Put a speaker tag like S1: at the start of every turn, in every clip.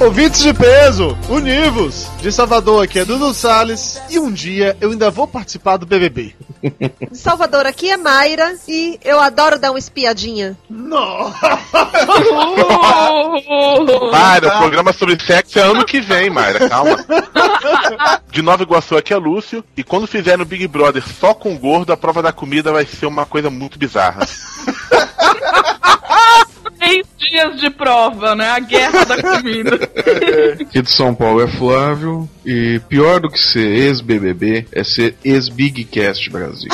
S1: Ouvintes de peso, univos! De Salvador aqui é Dudu Salles e um dia eu ainda vou participar do BBB.
S2: De Salvador aqui é Mayra e eu adoro dar uma espiadinha.
S1: Nossa!
S3: Mayra, o programa sobre sexo é ano que vem, Mayra, calma. De Nova Iguaçu aqui é Lúcio e quando fizer no Big Brother só com gordo, a prova da comida vai ser uma coisa muito bizarra.
S4: Três dias de prova, né? A guerra da comida.
S5: Aqui de São Paulo é Flávio. E pior do que ser ex-BBB é ser ex-Bigcast Brasil.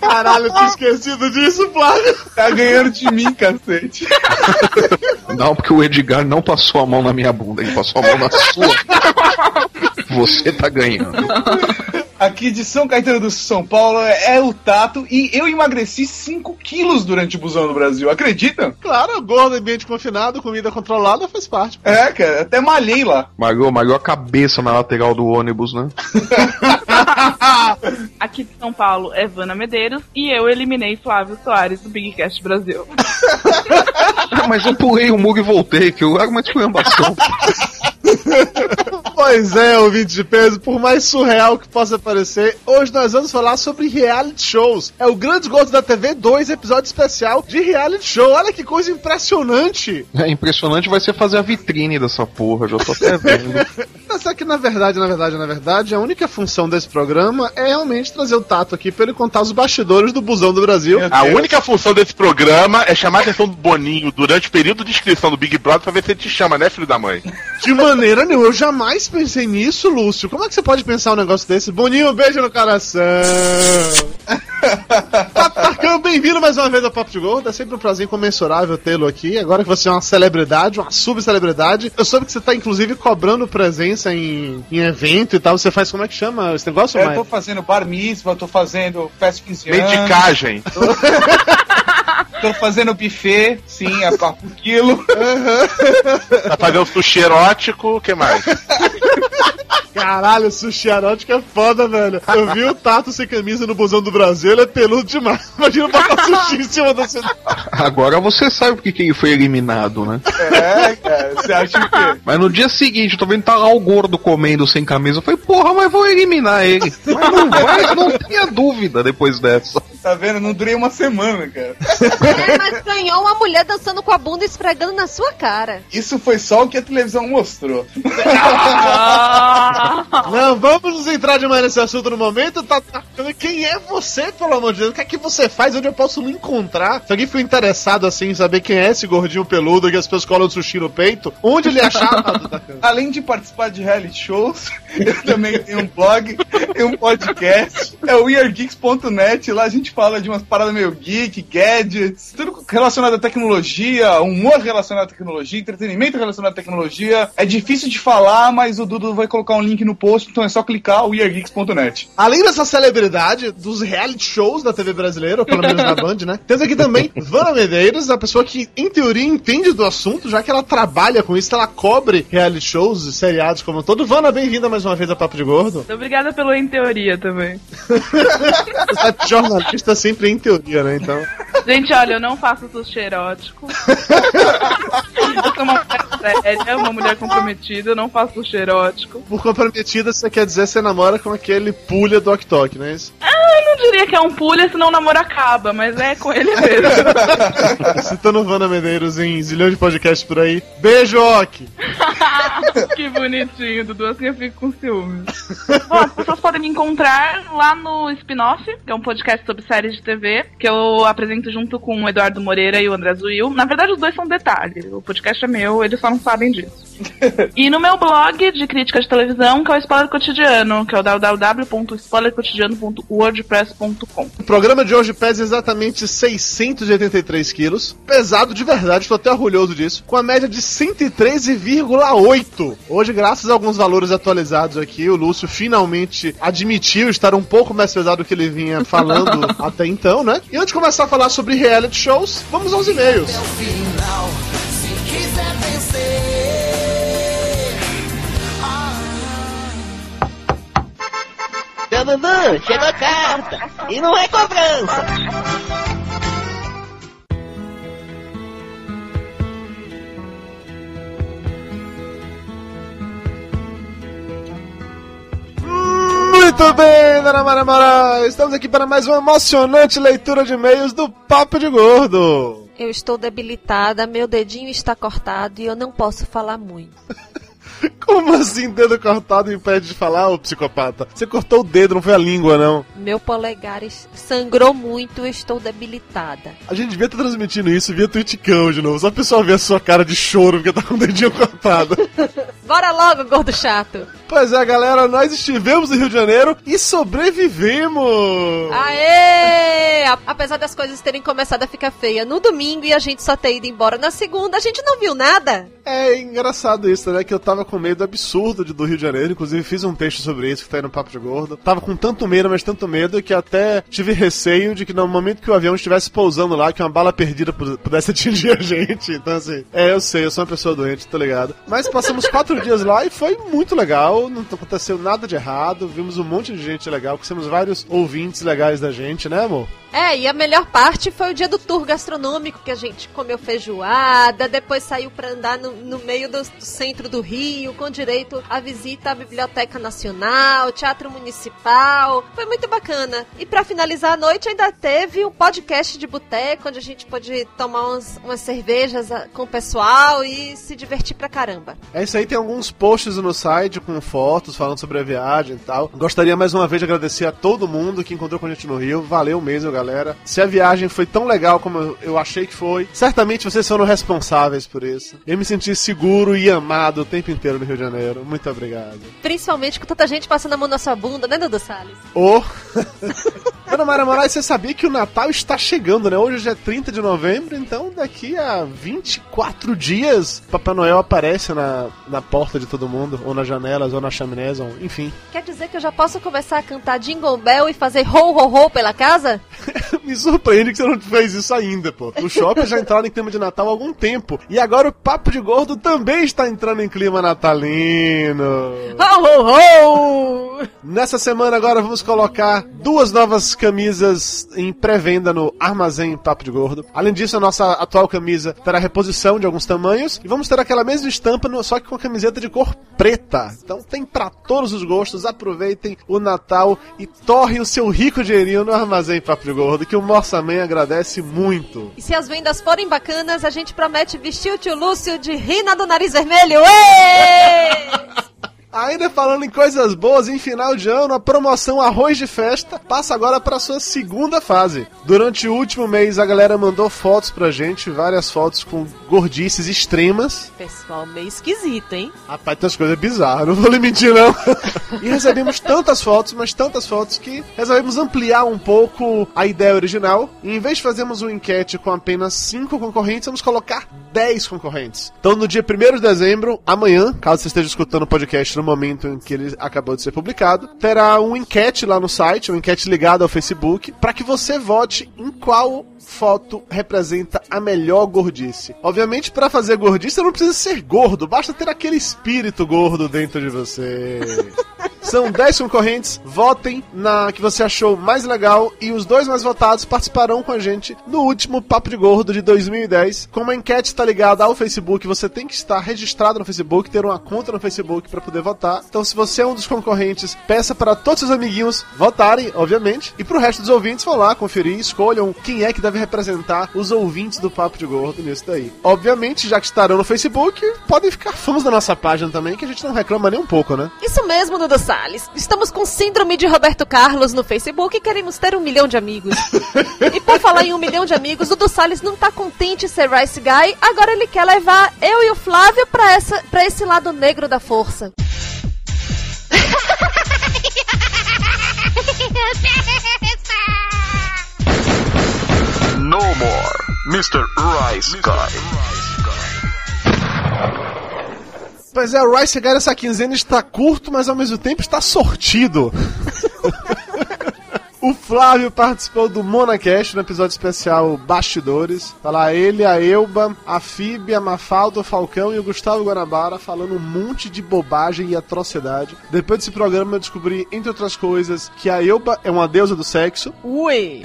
S1: Caralho, eu tinha esquecido disso, Flávio!
S6: Tá ganhando de mim, cacete.
S5: Não, porque o Edgar não passou a mão na minha bunda, ele passou a mão na sua. Você tá ganhando.
S6: Aqui de São Caetano do São Paulo é o Tato e eu emagreci 5 quilos durante o busão no Brasil, acredita?
S1: Claro, gordo, ambiente confinado, comida controlada faz parte.
S6: É, cara, até malhei lá.
S5: Malhou, malhou a cabeça na lateral do ônibus, né?
S4: Aqui de São Paulo é Vana Medeiros e eu eliminei Flávio Soares do Bigcast Brasil.
S5: Ah, mas eu pulei o muro e voltei, que eu era uma esculhambação.
S1: Pois é, ouvinte de peso, por mais surreal que possa parecer, hoje nós vamos falar sobre reality shows. É o Grande Gordo da TV 2, episódio especial de reality show. Olha que coisa impressionante!
S5: É impressionante vai ser fazer a vitrine dessa porra, já tô até vendo.
S1: Só que na verdade, na verdade, na verdade, a única função desse programa é realmente trazer o Tato aqui pra ele contar os bastidores do busão do Brasil.
S3: A única função desse programa é chamar a atenção do Boninho durante o período de inscrição do Big Brother pra ver se ele te chama, né, filho da mãe?
S1: De maneira nenhuma, eu jamais pensei nisso, Lúcio. Como é que você pode pensar um negócio desse? Boninho, um beijo no coração. Tato Tarcão, bem-vindo mais uma vez ao Papo de Gordo. É sempre um prazer incomensurável tê-lo aqui. Agora que você é uma celebridade, uma subcelebridade. Eu soube que você tá, inclusive, cobrando presença em, em evento e tal. Você faz como é que chama esse negócio,
S6: Eu
S1: Maia?
S6: tô fazendo bar mitzvah, tô fazendo festa de 15 anos.
S3: Medicagem.
S6: Tô fazendo buffet, sim, a por quilo.
S3: Tá fazendo sushi erótico, o que mais?
S1: Caralho, sushi erótico é foda, velho. Eu vi o Tato sem camisa no busão do Brasil, ele é peludo demais. Imagina botar sushi em cima da cidade.
S5: Agora você sabe porque que ele foi eliminado, né?
S6: É, cara, você acha o quê?
S5: Mas no dia seguinte, eu tô vendo tá lá o gordo comendo sem camisa. Eu falei, porra, mas vou eliminar ele. Mas não vai, não tenha dúvida depois dessa.
S6: Tá vendo? Não durei uma semana, cara.
S2: É, mas ganhou uma mulher dançando com a bunda esfregando na sua cara.
S6: Isso foi só o que a televisão mostrou.
S1: Não, vamos nos entrar demais nesse assunto no momento. Tá, tá, quem é você, pelo amor de Deus? O que é que você faz? Onde eu posso lhe encontrar? Se alguém for interessado assim em saber quem é esse gordinho peludo que as pessoas colam sushi no peito, onde ele achar Tato Tarcão?
S6: Além de participar de reality shows, eu também tenho um blog, tenho um podcast, é o weirdgeeks.net, lá a gente fala de umas paradas meio geek, gadgets, tudo relacionado à tecnologia, humor relacionado à tecnologia, entretenimento relacionado à tecnologia. É difícil de falar, mas o Dudu vai colocar um link no post, então é só clicar o weirdgeeks.net.
S1: Além dessa celebridade dos reality shows da TV brasileira, ou pelo menos na Band, né? Temos aqui também Vana Medeiros, a pessoa que, em teoria, entende do assunto, já que ela trabalha com isso, ela cobre reality shows e seriados como um todo. Vana, bem-vinda mais uma vez a Papo de Gordo.
S4: Muito Obrigada pelo em teoria também.
S1: Você sabe que jornalista sempre em teoria, né? Então.
S4: Gente, olha, eu não faço sushi erótico. Eu sou uma mulher séria, uma mulher comprometida, eu não faço sushi erótico.
S1: Por comprometida, você quer dizer que você namora com aquele pulha do Ok Tok, não é isso?
S4: Eu não diria que é um pulha, senão o namoro acaba, mas é com ele mesmo.
S1: Citando Vana Medeiros em zilhão de podcasts por aí. Beijo, Ok!
S4: que bonitinho, Dudu, assim eu fico com ciúmes. Bom, as pessoas podem me encontrar lá no Spin-Off, que é um podcast sobre séries de TV, que eu apresento junto com o Eduardo Moreira e o André Zuil. Na verdade, os dois são detalhes. O podcast é meu, eles só não sabem disso. e no meu blog de crítica de televisão, que é o Spoiler Cotidiano, que é o www.spoilercotidiano.wordpress.com.
S1: O programa de hoje pesa exatamente 683 quilos. Pesado de verdade, estou até orgulhoso disso. Com a média de 113,8. Hoje, graças a alguns valores atualizados aqui, o Lúcio finalmente admitiu estar um pouco mais pesado do que ele vinha falando Até então, né? E antes de começar a falar sobre reality shows, vamos aos e-mails.
S7: Até o final, se quiser vencer. Chegou a carta! E não é cobrança!
S1: Muito bem, Dona Mara Mara. Estamos aqui para mais uma emocionante leitura de e-mails do Papo de Gordo.
S2: Eu estou debilitada, meu dedinho está cortado e eu não posso falar muito.
S1: Como assim, dedo cortado impede de falar, ô psicopata? Você cortou o dedo, não foi a língua, não.
S2: Meu polegar sangrou muito, eu estou debilitada.
S1: A gente devia estar transmitindo isso via Twitchcão de novo, só o pessoal ver a sua cara de choro porque tá com o dedinho cortado.
S2: Bora logo, gordo chato.
S1: Pois é, galera, nós estivemos no Rio de Janeiro e sobrevivemos!
S2: Aê! Apesar das coisas terem começado a ficar feia no domingo e a gente só ter ido embora na segunda, a gente não viu nada.
S1: É engraçado isso, né? Que eu tava com medo absurdo de- do Rio de Janeiro. Inclusive, fiz um texto sobre isso que tá aí no Papo de Gordo. Tava com tanto medo, mas tanto medo, que até tive receio de que no momento que o avião estivesse pousando lá, que uma bala perdida pu- pudesse atingir a gente. Então, assim, é, eu sei, eu sou uma pessoa doente, tô ligado. Mas passamos quatro dias lá e foi muito legal. Não aconteceu nada de errado. Vimos um monte de gente legal. Conhecemos vários ouvintes legais da gente, né, amor?
S2: É, e a melhor parte foi o dia do tour gastronômico, que a gente comeu feijoada, depois saiu pra andar no, no meio do, do centro do Rio, com direito à visita à Biblioteca Nacional, Teatro Municipal. Foi muito bacana. E pra finalizar a noite ainda teve o podcast de boteco, onde a gente pôde tomar umas, umas cervejas ah, com o pessoal e se divertir pra caramba.
S1: É isso aí, tem alguns posts no site com fotos falando sobre a viagem e tal. Gostaria mais uma vez de agradecer a todo mundo que encontrou com a gente no Rio. Valeu mesmo, galera. Se a viagem foi tão legal como eu- achei que foi, certamente vocês foram responsáveis por isso. Eu me senti seguro e amado o tempo inteiro no Rio de Janeiro. Muito obrigado.
S2: Principalmente com tanta gente passando a mão na sua bunda, né, Dudu Salles?
S1: Ô! Dona Mara Moraes, você sabia que o Natal está chegando, né? Hoje já é 30 de novembro, então daqui a 24 dias Papai Noel aparece na, na porta de todo mundo, ou nas janelas, ou nas chaminés, ou enfim.
S2: Quer dizer que eu já posso começar a cantar Jingle Bell e fazer ho ho ho pela casa?
S1: Me surpreende que você não fez isso ainda, pô. O shopping já entraram em clima de Natal há algum tempo. E agora o Papo de Gordo também está entrando em clima natalino.
S2: Ho ho ho!
S1: Nessa semana agora vamos colocar duas novas camisas em pré-venda no Armazém Papo de Gordo. Além disso, a nossa atual camisa terá reposição de alguns tamanhos e vamos ter aquela mesma estampa, no- só que com a camiseta de cor preta. Então tem pra todos os gostos. Aproveitem o Natal e torrem o seu rico dinheirinho no Armazém Papo de Gordo, que o Morsaman agradece muito.
S2: E se as vendas forem bacanas, a gente promete vestir o tio Lúcio de Rina do Nariz Vermelho. Êêêê!
S1: Ainda falando em coisas boas, em final de ano, a promoção Arroz de Festa passa agora para sua segunda fase. Durante o último mês, a galera mandou fotos pra gente, várias fotos com gordices extremas.
S2: Pessoal meio esquisito, hein?
S1: Rapaz, tem umas coisas bizarras, não vou lhe mentir não. e recebemos tantas fotos, mas tantas fotos que resolvemos ampliar um pouco a ideia original. E em vez de fazermos uma enquete com apenas 5 concorrentes, vamos colocar 10 concorrentes. Então no dia 1 de dezembro, amanhã, caso você esteja escutando o podcast no momento em que ele acabou de ser publicado, terá uma enquete lá no site, uma enquete ligada ao Facebook, para que você vote em qual foto representa a melhor gordice. Obviamente, para fazer gordice, você não precisa ser gordo, basta ter aquele espírito gordo dentro de você. São 10 concorrentes, votem na que você achou mais legal e os dois mais votados participarão com a gente no último Papo de Gordo de 2010. Como a enquete está ligada ao Facebook, você tem que estar registrado no Facebook, ter uma conta no Facebook para poder votar. Então, se você é um dos concorrentes, peça para todos seus amiguinhos votarem, obviamente, e pro resto dos ouvintes vão lá conferir, escolham quem é que deve representar os ouvintes do Papo de Gordo nisso daí. Obviamente, já que estarão no Facebook, podem ficar fãs da nossa página também, que a gente não reclama nem um pouco, né?
S2: Isso mesmo, Dudu Estamos com síndrome de Roberto Carlos no Facebook e queremos ter um milhão de amigos. e por falar em um milhão de amigos, Dudu Salles não tá contente ser Rice Guy, agora ele quer levar eu e o Flávio pra, essa, pra esse lado negro da força.
S8: No more, Mr. Rice Guy.
S1: Pois é, o Rice Guy essa quinzena está curto, mas ao mesmo tempo está sortido. O Flávio participou do Monacast no episódio especial Bastidores. Tá lá ele, a Elba, a Fib, a Mafalda, o Falcão e o Gustavo Guanabara falando um monte de bobagem e atrocidade. Depois desse programa eu descobri, entre outras coisas, que a Elba é uma deusa do sexo
S2: Ui!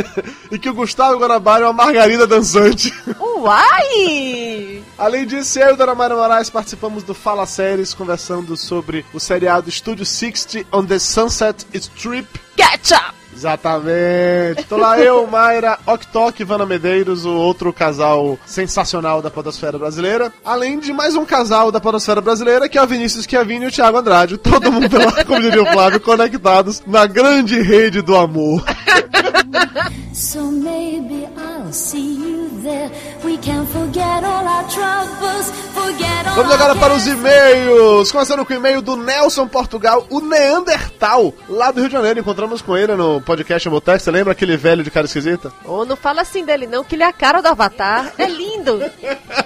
S1: e que o Gustavo Guanabara é uma margarida dançante.
S2: Uai!
S1: Além disso, eu e Dona Mayra Moraes participamos do Fala Séries, conversando sobre o seriado Studio 60 on the Sunset Strip.
S2: Ketchup!
S1: Exatamente. Tô lá eu, Mayra, Oktok, Vana Medeiros, o outro casal sensacional da podosfera brasileira. Além de mais um casal da podosfera brasileira, que é o Vinícius Chiavini e o Thiago Andrade. Todo mundo lá, como diria o Flávio, conectados na grande rede do amor.
S9: So maybe I'll see you there. We can forget all our troubles, forget all
S1: Vamos agora para os e-mails. Começando com o e-mail do Nelson Portugal, o Neandertal, lá do Rio de Janeiro. Encontramos com ele no podcast Botex. Você lembra aquele velho de cara esquisita?
S2: Ô, não fala assim dele não, que ele é a cara do Avatar. É lindo.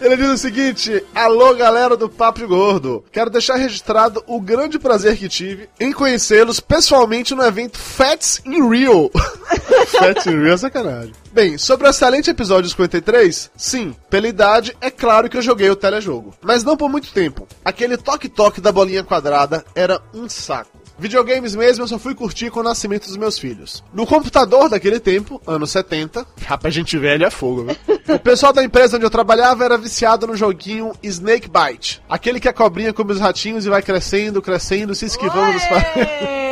S1: Ele diz o seguinte: Alô, galera do Papo Gordo. Quero deixar registrado o grande prazer que tive em conhecê-los pessoalmente no evento Fats in Rio. Fats in Rio é sacanagem. Bem, sobre o excelente episódio 53, sim, pela idade, é claro que eu joguei o telejogo. Mas não por muito tempo. Aquele toque-toque da bolinha quadrada era um saco. Videogames mesmo eu só fui curtir com o nascimento dos meus filhos. No computador daquele tempo, anos 70, rapaz, gente velha é fogo, viu? O pessoal da empresa onde eu trabalhava era viciado no joguinho Snake Bite. Aquele que a cobrinha come os ratinhos e vai crescendo, crescendo, se esquivando dos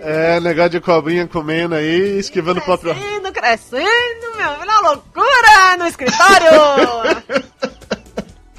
S1: É, negócio de cobrinha comendo aí, esquivando o próprio.
S2: Crescendo, crescendo, meu, virou loucura no escritório.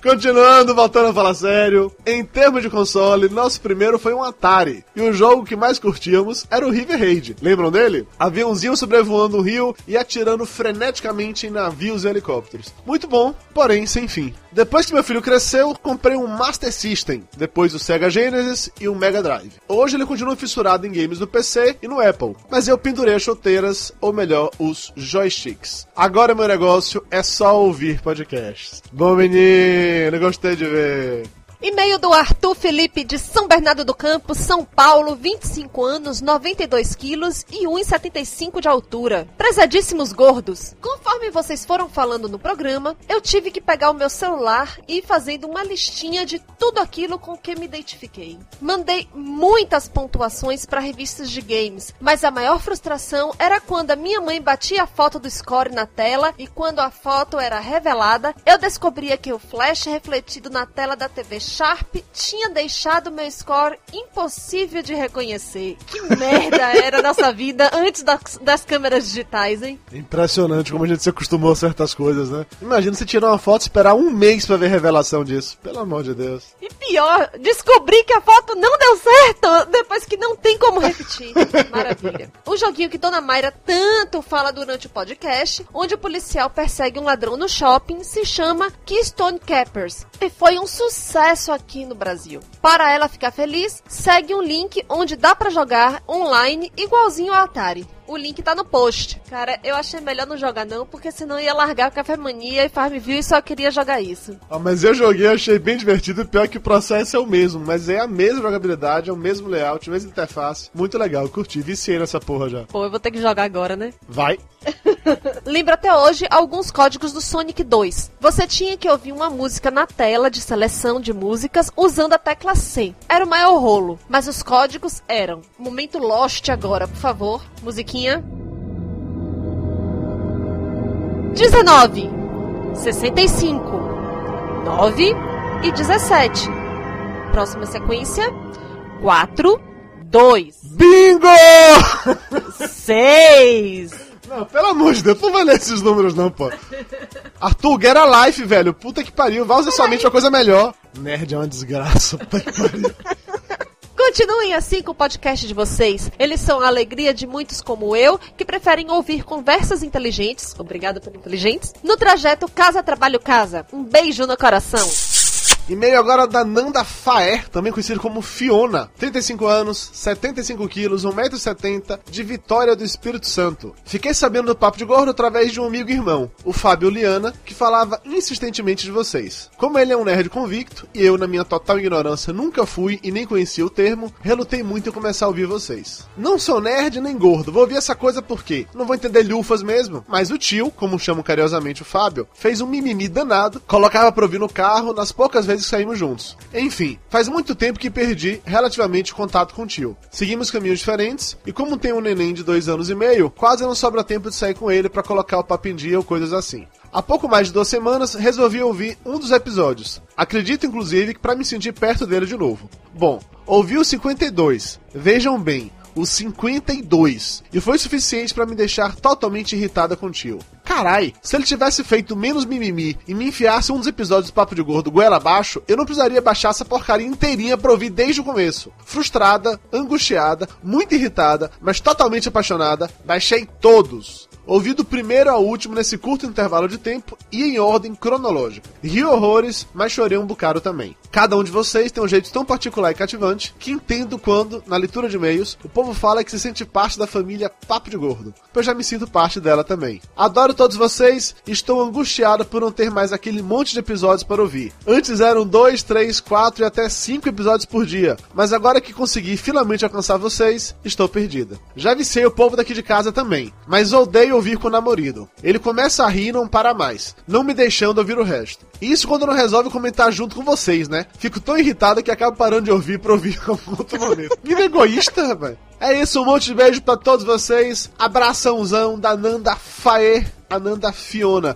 S1: Continuando, voltando a falar sério, em termos de console, nosso primeiro foi um Atari. E o jogo que mais curtíamos era o River Raid. Lembram dele? Aviãozinho sobrevoando o rio e atirando freneticamente em navios e helicópteros. Muito bom, porém sem fim. Depois que meu filho cresceu, comprei um Master System, depois o Sega Genesis e o Mega Drive. Hoje ele continua fissurado em games do PC e no Apple, mas eu pendurei as chuteiras, ou melhor, os joysticks. Agora meu negócio é só ouvir podcasts. Bom menino, gostei de ver.
S2: E-mail do Arthur Felipe de São Bernardo do Campo, São Paulo, 25 anos, 92 quilos e 1,75 de altura. Prezadíssimos gordos, conforme vocês foram falando no programa, eu tive que pegar o meu celular e ir fazendo uma listinha de tudo aquilo com que me identifiquei. Mandei muitas pontuações para revistas de games, mas a maior frustração era quando a minha mãe batia a foto do score na tela e quando a foto era revelada, eu descobria que o flash refletido na tela da TV Sharp tinha deixado meu score impossível de reconhecer. Que merda era a nossa vida antes das, das câmeras digitais, hein?
S1: Impressionante como a gente se acostumou a certas coisas, né? Imagina você tirar uma foto e esperar um mês pra ver revelação disso. Pelo amor de Deus.
S2: E pior, descobri que a foto não deu certo depois que não tem como repetir. Maravilha. O joguinho que Dona Mayra tanto fala durante o podcast, onde o policial persegue um ladrão no shopping, se chama Keystone Cappers. E foi um sucesso aqui no Brasil. Para ela ficar feliz, segue um link onde dá para jogar online igualzinho ao Atari. O link tá no post. Cara, eu achei melhor não jogar não, porque senão ia largar o Café Mania e Farmville e só queria jogar isso.
S1: Ah, mas eu joguei, achei bem divertido. Pior que o processo é o mesmo, mas é a mesma jogabilidade, é o mesmo layout, a mesma interface. Muito legal, curti, viciei nessa porra já.
S2: Pô, eu vou ter que jogar agora, né?
S1: Vai.
S2: Lembro até hoje alguns códigos do Sonic 2. Você tinha que ouvir uma música na tela de seleção de músicas usando a tecla C. Era o maior rolo, mas os códigos eram. Momento Lost agora, por favor. Musiquinha. 19, 65, 9 e 17. Próxima sequência. 4, 2,
S1: Bingo!
S2: 6.
S1: Não, pelo amor de Deus, não vai ler esses números não, pô. Arthur, get a life, velho. Puta que pariu. Vai usar somente uma coisa melhor. Nerd é uma desgraça. Puta que pariu.
S2: Continuem assim com o podcast de vocês. Eles são a alegria de muitos como eu, que preferem ouvir conversas inteligentes, obrigado por inteligentes, no trajeto casa-trabalho-casa. Um beijo no coração.
S1: E-mail agora da Nanda Faer, também conhecido como Fiona. 35 anos, 75 quilos, 1,70m, de Vitória do Espírito Santo. Fiquei sabendo do Papo de Gordo através de um amigo irmão, o Fábio Liana, que falava insistentemente de vocês. Como ele é um nerd convicto, e eu, na minha total ignorância, nunca fui e nem conhecia o termo, relutei muito em começar a ouvir vocês. Não sou nerd nem gordo, vou ouvir essa coisa porque não vou entender lufas mesmo, mas o tio, como chamo carinhosamente o Fábio, fez um mimimi danado, colocava pra ouvir no carro nas poucas vezes que saímos juntos. Enfim, faz muito tempo que perdi relativamente contato com o tio. Seguimos caminhos diferentes e como tenho um neném de dois anos e meio, quase não sobra tempo de sair com ele para colocar o papo em dia ou coisas assim. Há pouco mais de duas semanas, resolvi ouvir um dos episódios. Acredito, inclusive, que para me sentir perto dele de novo. Bom, ouvi o 52. Vejam bem, o 52. E foi suficiente para me deixar totalmente irritada com o tio. Carai, se ele tivesse feito menos mimimi e me enfiasse um dos episódios do Papo de Gordo goela abaixo, eu não precisaria baixar essa porcaria inteirinha pra ouvir desde o começo. Frustrada, angustiada, muito irritada, mas totalmente apaixonada, baixei todos. Ouvi do primeiro ao último nesse curto intervalo de tempo e em ordem cronológica. Ri horrores, mas chorei um bocado também. Cada um de vocês tem um jeito tão particular e cativante que entendo quando, na leitura de e-mails, o povo fala que se sente parte da família Papo de Gordo. Pois já me sinto parte dela também. Adoro todos vocês e estou angustiado por não ter mais aquele monte de episódios para ouvir. Antes eram dois, três, quatro e até cinco episódios por dia, mas agora que consegui finalmente alcançar vocês, estou perdida. Já viciei o povo daqui de casa também, mas odeio ouvir com o namorado. Ele começa a rir e não para mais, não me deixando ouvir o resto. Isso quando não resolve comentar junto com vocês, né? Fico tão irritado que acabo parando de ouvir pra ouvir em algum outro momento. Me egoísta, rapaz. É isso, um monte de beijo pra todos vocês. Abraçãozão da Nanda Faê, a Nanda Fiona.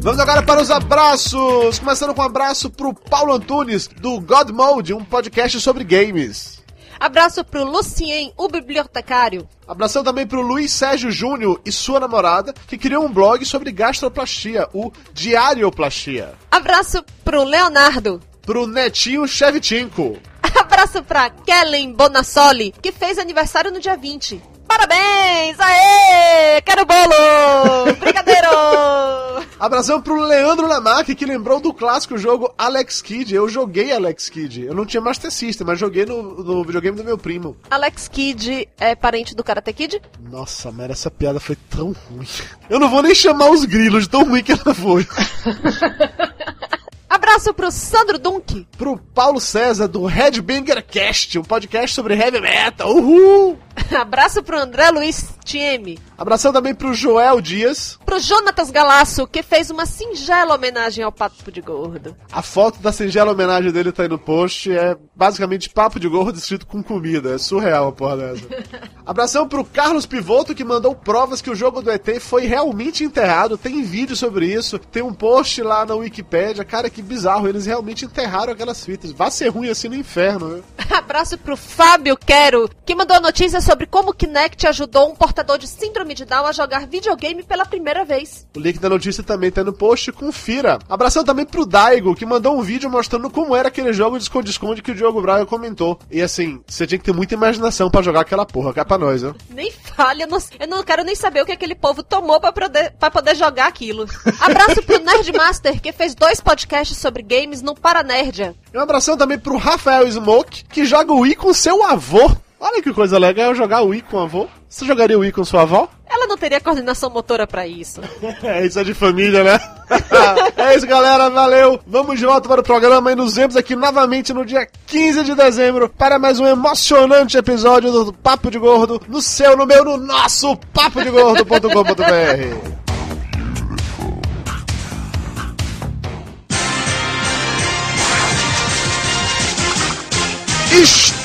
S1: Vamos agora para os abraços! Começando com um abraço pro Paulo Antunes, do God Mode, um podcast sobre games.
S2: Abraço pro Lucien, o bibliotecário.
S1: Abração também pro Luiz Sérgio Júnior e sua namorada, que criou um blog sobre gastroplastia, o Diarioplastia.
S2: Abraço pro Leonardo.
S1: Pro Netinho Shevchenko.
S2: Abraço pra Kellen Bonassoli, que fez aniversário no dia 20. Parabéns! Aê! Quero bolo! Brigadeiro!
S1: Abração pro Leandro Lamarck, que lembrou do clássico jogo Alex Kidd. Eu joguei Alex Kidd. Eu não tinha Master System, mas joguei no, no videogame do meu primo.
S2: Alex Kidd é parente do Karate Kid?
S1: Nossa, mas essa piada foi tão ruim. Eu não vou nem chamar os grilos, de tão ruim que ela foi.
S2: Abraço pro Sandro Dunk.
S1: Pro Paulo César, do Headbanger Cast, um podcast sobre heavy metal. Uhul!
S2: Abraço pro André Luiz Tieme.
S1: Abração também pro Joel Dias.
S2: Pro Jonatas Galasso, que fez uma singela homenagem ao Papo de Gordo.
S1: A foto da singela homenagem dele tá aí no post. É basicamente Papo de Gordo escrito com comida. É surreal a porra dessa. Abração pro Carlos Pivoto, que mandou provas que o jogo do ET foi realmente enterrado. Tem vídeo sobre isso. Tem um post lá na Wikipédia. Cara, que bizarro. Eles realmente enterraram aquelas fitas. Vai ser ruim assim no inferno, né?
S2: Abraço pro Fábio Quero, que mandou a notícia sobre como o Kinect ajudou um portador de síndrome de Down a jogar videogame pela primeira vez.
S1: O link da notícia também tá no post, confira. Abração também pro Daigo, que mandou um vídeo mostrando como era aquele jogo de esconde-esconde que o Diogo Braga comentou. E assim, você tinha que ter muita imaginação para jogar aquela porra, cá pra nós, né?
S2: Nem falha, eu não, eu não quero nem saber o que aquele povo tomou pra poder, pra poder jogar aquilo. Abraço pro Nerdmaster, que fez dois podcasts sobre games no Paranerdia.
S1: E um abração também pro Rafael Smoke, que joga o Wii com seu avô. Olha que coisa legal jogar o Wii com o avô. Você jogaria o Wii com sua avó?
S2: Ela não teria coordenação motora para isso.
S1: é, isso é de família, né? é isso, galera. Valeu. Vamos de volta para o programa e nos vemos aqui novamente no dia 15 de dezembro para mais um emocionante episódio do Papo de Gordo no seu, no meu, no nosso papodegordo.com.br.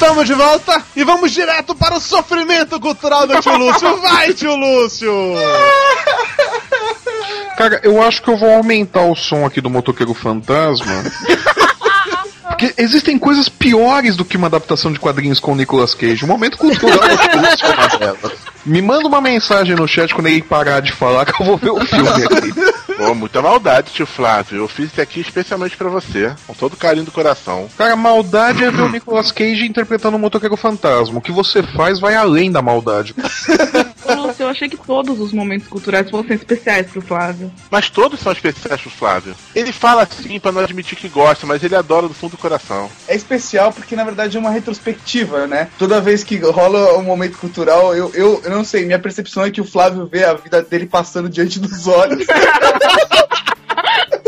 S1: Estamos de volta e vamos direto para o sofrimento cultural do tio Lúcio. Vai, tio Lúcio!
S5: Cara, eu acho que eu vou aumentar o som aqui do motoqueiro fantasma. Porque existem coisas piores do que uma adaptação de quadrinhos com o Nicolas Cage. O momento cultural é uma delas. Me manda uma mensagem no chat quando ele parar de falar que eu vou ver o filme aqui.
S3: Pô, muita maldade, tio Flávio. Eu fiz isso aqui especialmente pra você, com todo o carinho do coração.
S5: Cara, maldade é ver o Nicolas Cage interpretando o motoqueiro fantasma. O que você faz vai além da maldade.
S4: Lúcio, eu achei que todos os momentos culturais fossem especiais pro Flávio.
S3: Mas todos são especiais pro Flávio. Ele fala assim pra não admitir que gosta, mas ele adora do fundo do coração.
S6: É especial porque, na verdade, é uma retrospectiva, né? Toda vez que rola um momento cultural, eu, eu, eu não sei, minha percepção é que o Flávio vê a vida dele passando diante dos olhos.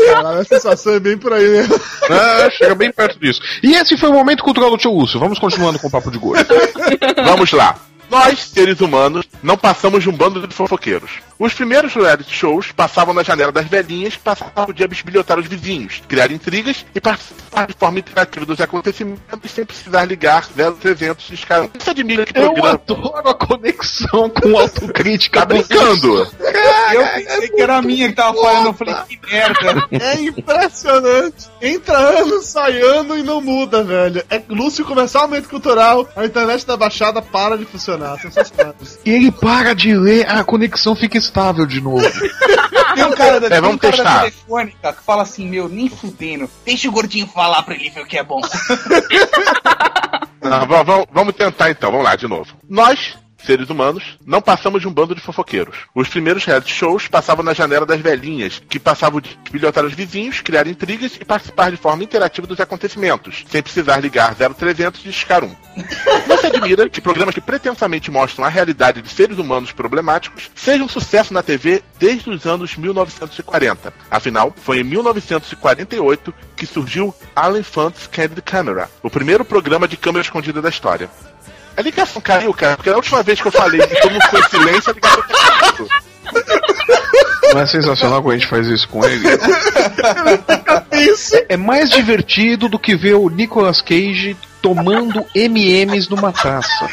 S1: Caralho, a sensação é bem por aí, né?
S5: Ah, chega bem perto disso. E esse foi o momento cultural do tio Lúcio. Vamos continuando com o papo de gordo.
S3: Vamos lá. Nós, seres humanos, não passamos de um bando de fofoqueiros. Os primeiros reality shows passavam na janela das velhinhas passavam o dia a bisbilhotar os vizinhos, criar intrigas e participar de forma interativa dos acontecimentos sem precisar ligar 0300 de escala. Você admira que
S5: Eu
S3: programa...
S5: adoro a conexão com autocrítica.
S3: Tá brincando?
S6: eu pensei que era a minha que tava falando, eu falei, que merda.
S1: É impressionante. Entra ano, sai ano e não muda, velho. É Lúcio começar o momento cultural, a internet da Baixada para de funcionar. Sensacional.
S5: E ele para de ler, a conexão fica estável de novo.
S6: Tem um cara da,
S3: É, vamos
S6: um cara da
S3: testar.
S6: telefônica que fala assim, meu, nem fudendo. Deixa o gordinho falar pra ele ver o que é bom.
S3: Não, va- va- vamos tentar então, vamos lá de novo. Nós, seres humanos, não passamos de um bando de fofoqueiros. Os primeiros reality shows passavam na janela das velhinhas, que passavam de bilhotar os vizinhos, criar intrigas e participar de forma interativa dos acontecimentos, sem precisar ligar 0300 e discar um. Não se admira que programas que pretensamente mostram a realidade de seres humanos problemáticos sejam um sucesso na TV desde os anos 1940. Afinal, foi em 1948 que surgiu Alan Funt's Candid Camera, o primeiro programa de câmera escondida da história. A ligação caiu, cara, porque a última vez que eu falei e todo mundo ficou em silêncio, a ligação caiu.
S5: Não é sensacional quando a gente faz isso com ele?
S1: Isso.
S5: É mais divertido do que ver o Nicolas Cage tomando MMs numa taça.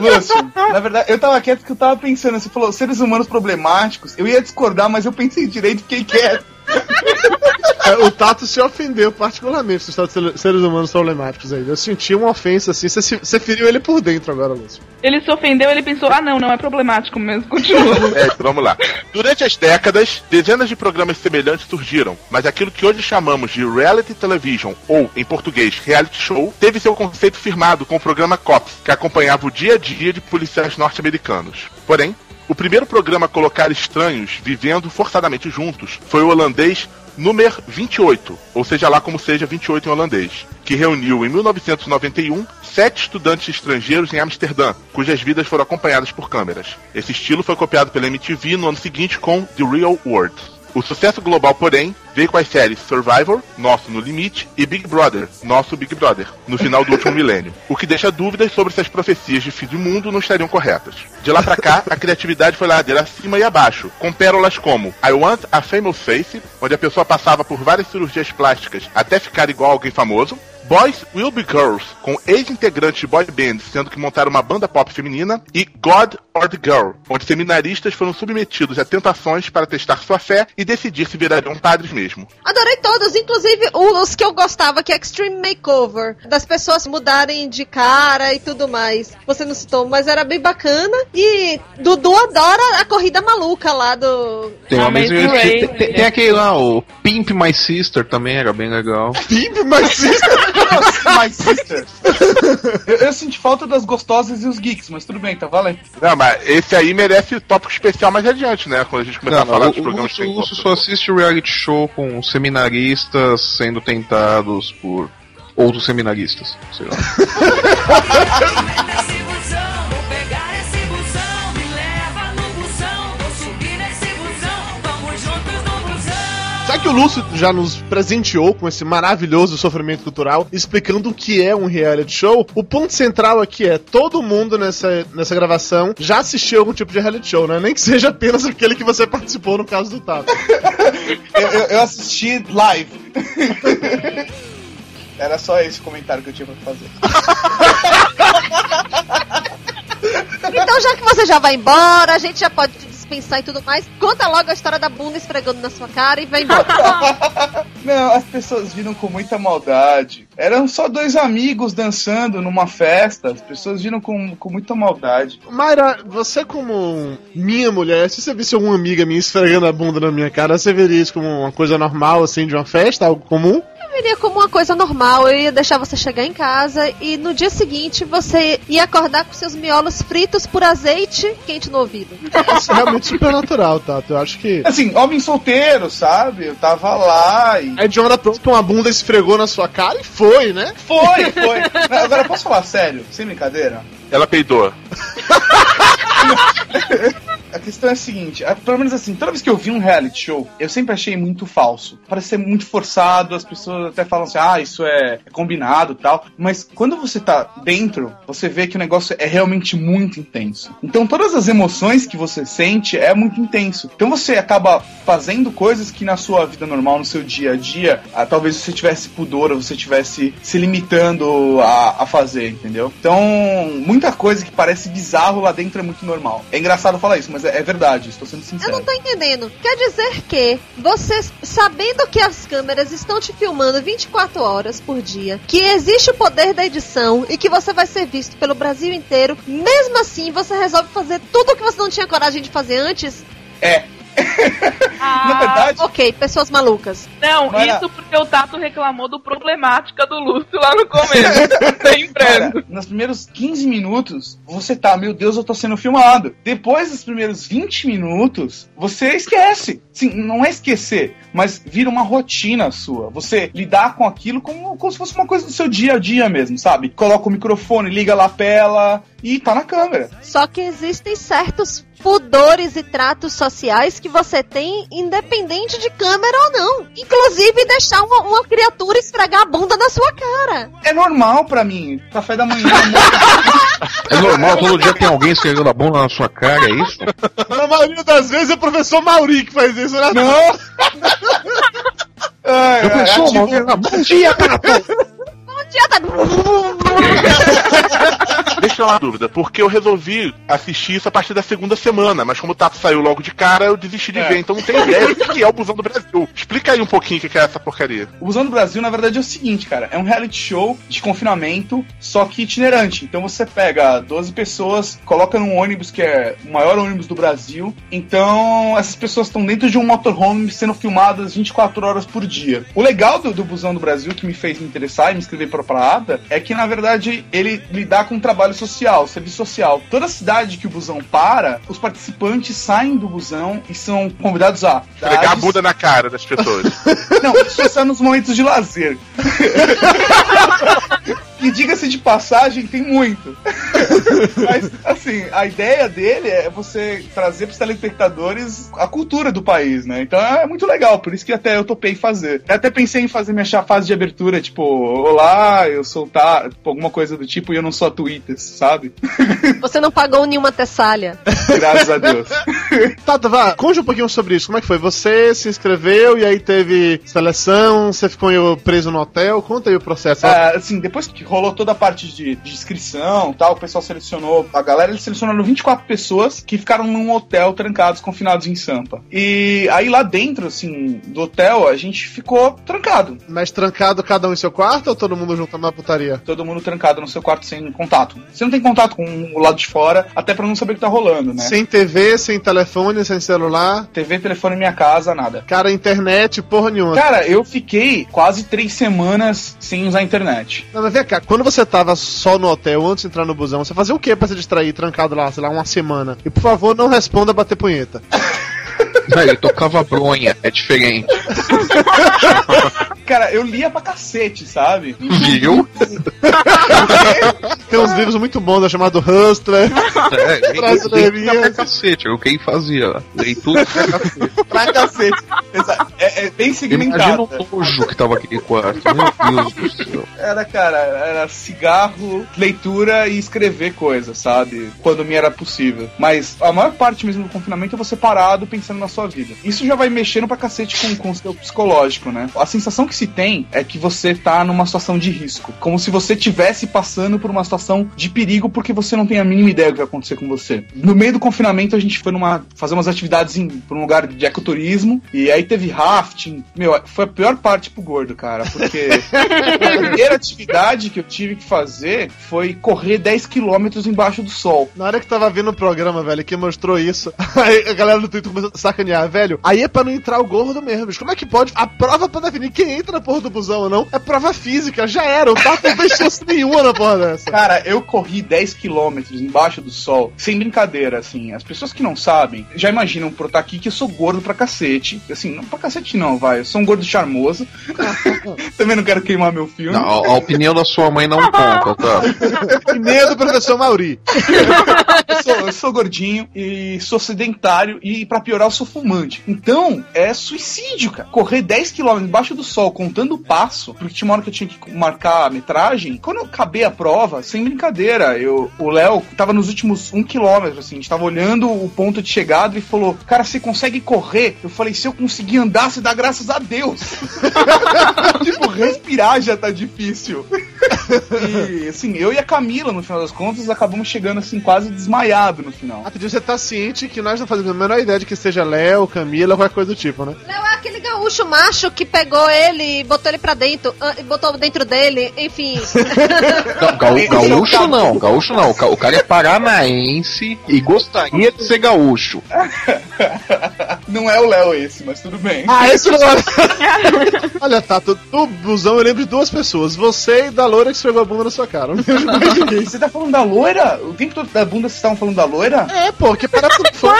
S6: Lúcio, na verdade, eu tava quieto porque eu tava pensando, você falou seres humanos problemáticos, eu ia discordar, mas eu pensei direito e fiquei quieto.
S1: É, o Tato se ofendeu particularmente ser- seres humanos problemáticos aí. Eu senti uma ofensa assim. Você feriu ele por dentro agora, Lúcio.
S4: Ele se ofendeu, ele pensou, ah não, não é problemático mesmo, continua.
S3: É, então vamos lá. Durante as décadas, dezenas de programas semelhantes surgiram, mas aquilo que hoje chamamos de reality television, ou, em português, reality show, teve seu conceito firmado com o programa Cops, que acompanhava o dia a dia de policiais norte-americanos. Porém, o primeiro programa a colocar estranhos vivendo forçadamente juntos foi o holandês Número 28, ou seja lá como seja 28 em holandês, que reuniu em 1991 sete estudantes estrangeiros em Amsterdã, cujas vidas foram acompanhadas por câmeras. Esse estilo foi copiado pela MTV no ano seguinte com The Real World. O sucesso global, porém, veio com as séries Survivor, Nosso no Limite, e Big Brother, Nosso Big Brother, no final do último milênio. O que deixa dúvidas sobre se as profecias de fim do mundo não estariam corretas. De lá pra cá, a criatividade foi ladeira acima e abaixo, com pérolas como I Want a Famous Face, onde a pessoa passava por várias cirurgias plásticas até ficar igual a alguém famoso, Boys Will Be Girls, com ex-integrantes de boy bands sendo que montaram uma banda pop feminina, e God or the Girl, onde seminaristas foram submetidos a tentações para testar sua fé e decidir se virariam padres mesmo.
S2: Adorei todos, inclusive os que eu gostava, que é Extreme Makeover, das pessoas mudarem de cara e tudo mais. Você não citou, mas era bem bacana. E Dudu adora a corrida maluca lá do.
S5: Tem, uma
S4: Ray.
S5: tem, tem- tem aquele lá, o Pimp My Sister também era bem legal.
S1: Pimp, mas
S6: My sisters. eu, eu senti falta das gostosas e os geeks, mas tudo bem, tá valendo.
S3: Não, mas esse aí merece tópico especial mais adiante, né? Quando a gente começar
S5: Não,
S3: a falar
S5: não,
S3: dos
S5: o, o
S3: programas que
S5: o
S3: tem
S5: Lúcio só assiste reality show com seminaristas sendo tentados por outros seminaristas. Sei lá.
S1: que o Lúcio já nos presenteou com esse maravilhoso sofrimento cultural, explicando o que é um reality show, o ponto central aqui é: todo mundo nessa, nessa gravação já assistiu algum tipo de reality show, né? Nem que seja apenas aquele que você participou no caso do Tato.
S6: Eu, eu- eu assisti live. Era só esse comentário que eu tinha pra fazer.
S2: Então, já que você já vai embora, a gente já pode te dispensar e tudo mais, conta logo a história da bunda esfregando na sua cara e vai embora.
S6: Não, as pessoas viram com muita maldade. Eram só dois amigos dançando numa festa. As pessoas viram com, com muita maldade.
S1: Mayra, você como minha mulher, se você visse alguma amiga minha esfregando a bunda na minha cara, você veria isso como uma coisa normal, assim, de uma festa, algo comum?
S2: Eu veria como uma coisa normal. Eu ia deixar você chegar em casa e no dia seguinte você ia acordar com seus miolos fritos por azeite quente no ouvido.
S1: Isso é realmente super natural, Tato. Eu acho que.
S6: Assim, homem solteiro, sabe? Eu tava lá e.
S1: Aí de uma hora pra outra uma bunda esfregou na sua cara e foi, né?
S6: Foi, foi. Não, Agora, posso falar sério? Sem brincadeira?
S3: Ela peidou.
S6: A questão é a seguinte, é, pelo menos assim, toda vez que eu vi um reality show, eu sempre achei muito falso. Parece ser muito forçado, as pessoas até falam assim, ah, isso é, é combinado tal. Mas quando você tá dentro, você vê que o negócio é realmente muito intenso. Então todas as emoções que você sente é muito intenso. Então você acaba fazendo coisas que na sua vida normal, no seu dia a dia, ah, talvez você tivesse pudor, ou você tivesse se limitando a, a fazer, entendeu? Então, muita coisa que parece bizarro lá dentro é muito normal. É engraçado falar isso, mas é, é verdade, estou sendo
S2: Eu
S6: sincero.
S2: não tô entendendo. Quer dizer que você, sabendo que as câmeras estão te filmando 24 horas por dia, que existe o poder da edição e que você vai ser visto pelo Brasil inteiro, mesmo assim você resolve fazer tudo o que você não tinha coragem de fazer antes?
S6: É.
S4: Ah,
S6: Na verdade,
S2: Ok, pessoas malucas.
S4: Não,
S6: era-
S4: isso porque o Tato reclamou do problemática do Lúcio lá no começo. Sempre.
S6: Cara, nos primeiros 15 minutos, você tá, meu Deus, eu tô sendo filmado. Depois dos primeiros 20 minutos, você esquece. Sim, não é esquecer, mas vira uma rotina sua. Você lidar com aquilo como, como se fosse uma coisa do seu dia a dia mesmo, sabe? Coloca o microfone, liga a lapela e tá na câmera.
S2: Só que existem certos pudores e tratos sociais que você tem independente de câmera ou não. Inclusive deixar uma, uma criatura esfregar a bunda na sua cara.
S6: É normal pra mim. Café da manhã.
S5: É normal, todo dia tem alguém esfregando a bunda na sua cara, é isso?
S1: Na maioria das vezes é o professor Mauri que faz isso, né?
S6: não! Ai,
S5: Eu
S6: ai,
S5: pensou,
S6: ativo-
S5: bom dia, Tato!
S2: Bom dia, tá...
S3: Deixa eu uma dúvida, porque eu resolvi assistir isso a partir da segunda semana, mas como o Tato saiu logo de cara, eu desisti de
S6: É.
S3: ver, então não tenho ideia do que é o Busão do Brasil. Explica aí um pouquinho o que é essa porcaria.
S6: O Busão do Brasil, na verdade, é o seguinte, cara. É um reality show de confinamento, só que itinerante. Então você pega 12 pessoas, coloca num ônibus que é o maior ônibus do Brasil. Então essas pessoas estão dentro de um motorhome sendo filmadas 24 horas por dia. O legal do, do Busão do Brasil, que me fez me interessar e me inscrever pra parada, é que, na verdade, ele lidar com trabalho social, serviço social. Toda cidade que o busão para, os participantes saem do busão e são convidados a
S3: Pregar a bunda na cara das pessoas.
S6: não, isso é só nos momentos de lazer. e diga-se de passagem, tem muito. Mas, assim, a ideia dele é você trazer para os telespectadores a cultura do país, né? Então é muito legal, por isso que até eu topei fazer. Eu até pensei em fazer minha fase de abertura, tipo, olá, eu sou tá, tipo, alguma coisa do tipo, e eu não sou a Twitter, sabe?
S2: Você não pagou nenhuma tessalha.
S6: Graças a Deus.
S1: Tata, vá, conte um pouquinho sobre isso. Como é que foi? Você se inscreveu e aí teve seleção, você ficou preso no hotel? Conta aí o processo.
S6: Ah, assim, depois que rolou toda a parte de, de inscrição tal, o pessoal selecionou, a galera eles selecionaram 24 pessoas que ficaram num hotel trancados, confinados em Sampa. E aí lá dentro, assim, do hotel, a gente ficou trancado.
S1: Mas trancado cada um em seu quarto ou todo mundo junto na putaria?
S6: Todo mundo trancado no seu quarto sem contato. Você não tem contato com o lado de fora, até pra não saber o que tá rolando, né?
S1: Sem TV, sem telefone, sem celular.
S6: TV, telefone em minha casa, nada.
S1: Cara, internet, porra nenhuma.
S6: Cara, eu fiquei quase três semanas sem usar a internet.
S1: Não, mas vem cá, quando você tava só no hotel, antes de entrar no busão, você fazia o que pra se distrair, trancado lá, sei lá, uma semana? E por favor, não responda bater punheta.
S5: Não, ele tocava bronha, é diferente.
S6: Cara, eu lia pra cacete, sabe?
S5: Viu?
S1: Tem uns livros muito bons, é chamado Hustler.
S5: É,
S1: Brasileirinha.
S5: pra cacete, era o que ele fazia. Leitura pra cacete.
S6: Pra cacete. É, é bem
S5: Imagina
S6: segmentado.
S5: o nojo que tava aquele quarto. Meu Deus do céu.
S6: Era, cara, era cigarro, leitura e escrever coisas, sabe? Quando me era possível. Mas a maior parte mesmo do confinamento é você parado pensando na sua vida. Isso já vai mexendo pra cacete com, com o seu psicológico, né? A sensação que se tem é que você tá numa situação de risco. Como se você estivesse passando por uma situação de perigo porque você não tem a mínima ideia do que vai acontecer com você. No meio do confinamento, a gente foi numa fazer umas atividades em, pra um lugar de ecoturismo. E aí teve rafting. Meu, foi a pior parte pro gordo, cara, porque a primeira atividade que eu tive que fazer foi correr 10 quilômetros embaixo do sol.
S1: Na hora que tava vendo o programa, velho, que mostrou isso, aí a galera do Twitter começou a sacanear, velho. Aí é pra não entrar o gordo mesmo. bicho. Como é que pode? A prova pra definir quem entra na porra do busão ou não é prova física. Já era. O Tato não fez chance nenhuma na porra dessa.
S6: Cara, eu corri 10 quilômetros embaixo do sol, sem brincadeira, assim. As pessoas que não sabem, já imaginam por estar aqui que eu sou gordo pra cacete. Assim, não pra cacete não, vai. Eu sou um gordo charmoso. Também não quero queimar meu filme.
S5: Não, a, a opinião da sua mãe não conta, tá?
S1: Que medo, professor Mauri.
S6: eu, sou, eu sou gordinho e sou sedentário e pra piorar eu sou fumante. Então, é suicídio, cara. Correr 10 km embaixo do sol contando o passo, porque tinha uma hora que eu tinha que marcar a metragem. Quando eu acabei a prova, sem brincadeira, eu, o Léo tava nos últimos um quilômetro, assim, a gente tava olhando o ponto de chegada e falou: Cara, você consegue correr? Eu falei: Se eu conseguir andar, você dá graças a Deus. tipo, respirar já tá difícil. E, assim, eu e a Camila, no final das contas, acabamos chegando, assim, quase desmaiado no final.
S1: Rapidinho, você tá ciente que nós não fazemos a menor ideia de que seja Léo, Camila ou qualquer coisa do tipo, né?
S2: Léo é aquele gaúcho macho que pegou ele e botou ele pra dentro, ah, e botou dentro dele, enfim.
S5: Não, gaú- gaúcho não, gaúcho não. O cara é paranaense e gostaria de ser gaúcho.
S6: Não é o Léo esse, mas tudo bem.
S1: Ah, esse não é. Olha, Tato, do busão eu lembro de duas pessoas. Você e da loura que esfregou a bunda na sua cara. Não mais ninguém.
S6: Você tá falando da loira? O tempo todo da bunda vocês estavam falando da loira?
S1: É, pô, que para tudo.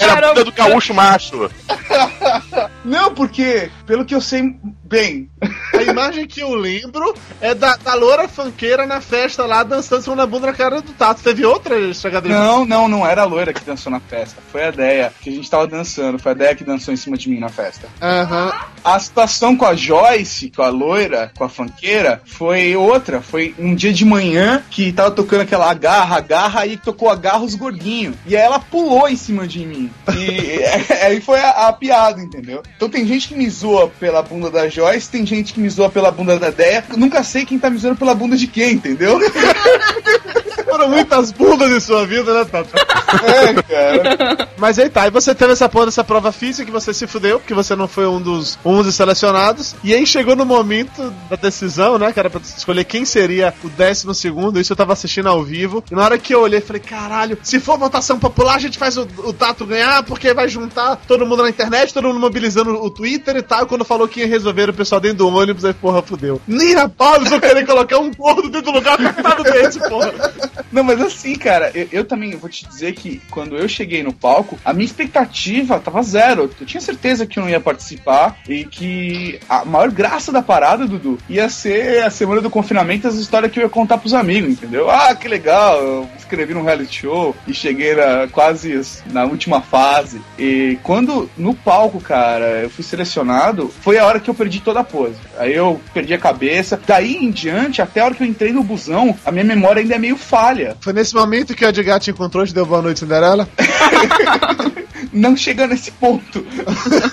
S3: Era a bunda do gaúcho macho.
S6: Não, porque, pelo que eu sei bem,
S1: A imagem que eu lembro é da, da loura fanqueira na festa lá dançando com a bunda na cara do Tato. Teve outra estragadinha?
S6: Não, não, não era a loira que dançou na festa. Foi a Deia, que a gente tava dançando. Foi a Deia que dançou em cima de mim na festa.
S1: Aham.
S6: A situação com a Joyce, com a loira, com a fanqueira, foi outra. Foi um dia de manhã que tava tocando aquela agarra, agarra, aí tocou agarra os gordinhos. E aí ela pulou em cima de mim. E aí foi a, a piada, entendeu? Então tem gente que me zoa pela bunda da Joyce, tem gente que me zoa pela bunda da Deia. Nunca sei quem tá me zoando pela bunda de quem, entendeu?
S1: Foram muitas bundas em sua vida, né, Tato?
S6: É, cara.
S1: Mas aí tá, e você teve essa porra dessa prova física que você se fudeu, porque você não foi um dos 11 selecionados. E aí chegou no momento da decisão, né, cara, pra escolher quem seria o décimo segundo. Isso eu tava assistindo ao vivo. E na hora que eu olhei, falei, caralho, se for votação popular, a gente faz o, o Tato ganhar, porque vai juntar todo mundo na internet, todo mundo mobilizando o Twitter e tal. E quando falou que ia resolver o pessoal dentro do ônibus, aí, porra, fudeu. Nem a pau, eles vão querer colocar um gordo dentro do lugar apertado desse, porra.
S6: Não, mas assim, cara, eu, eu também vou te dizer que quando eu cheguei no palco, a minha expectativa tava zero. Eu tinha certeza que eu não ia participar e que a maior graça da parada, Dudu, ia ser a semana do confinamento, as histórias que eu ia contar pros amigos, entendeu? Ah, que legal, eu escrevi num reality show e cheguei na, quase na última fase. E quando no palco, cara, eu fui selecionado, foi a hora que eu perdi toda a pose. Aí eu perdi a cabeça. Daí em diante, até a hora que eu entrei no busão, a minha memória ainda é meio falha.
S1: Foi nesse momento que o Edgar te encontrou e te deu boa noite, Cinderela?
S6: Não chega nesse ponto.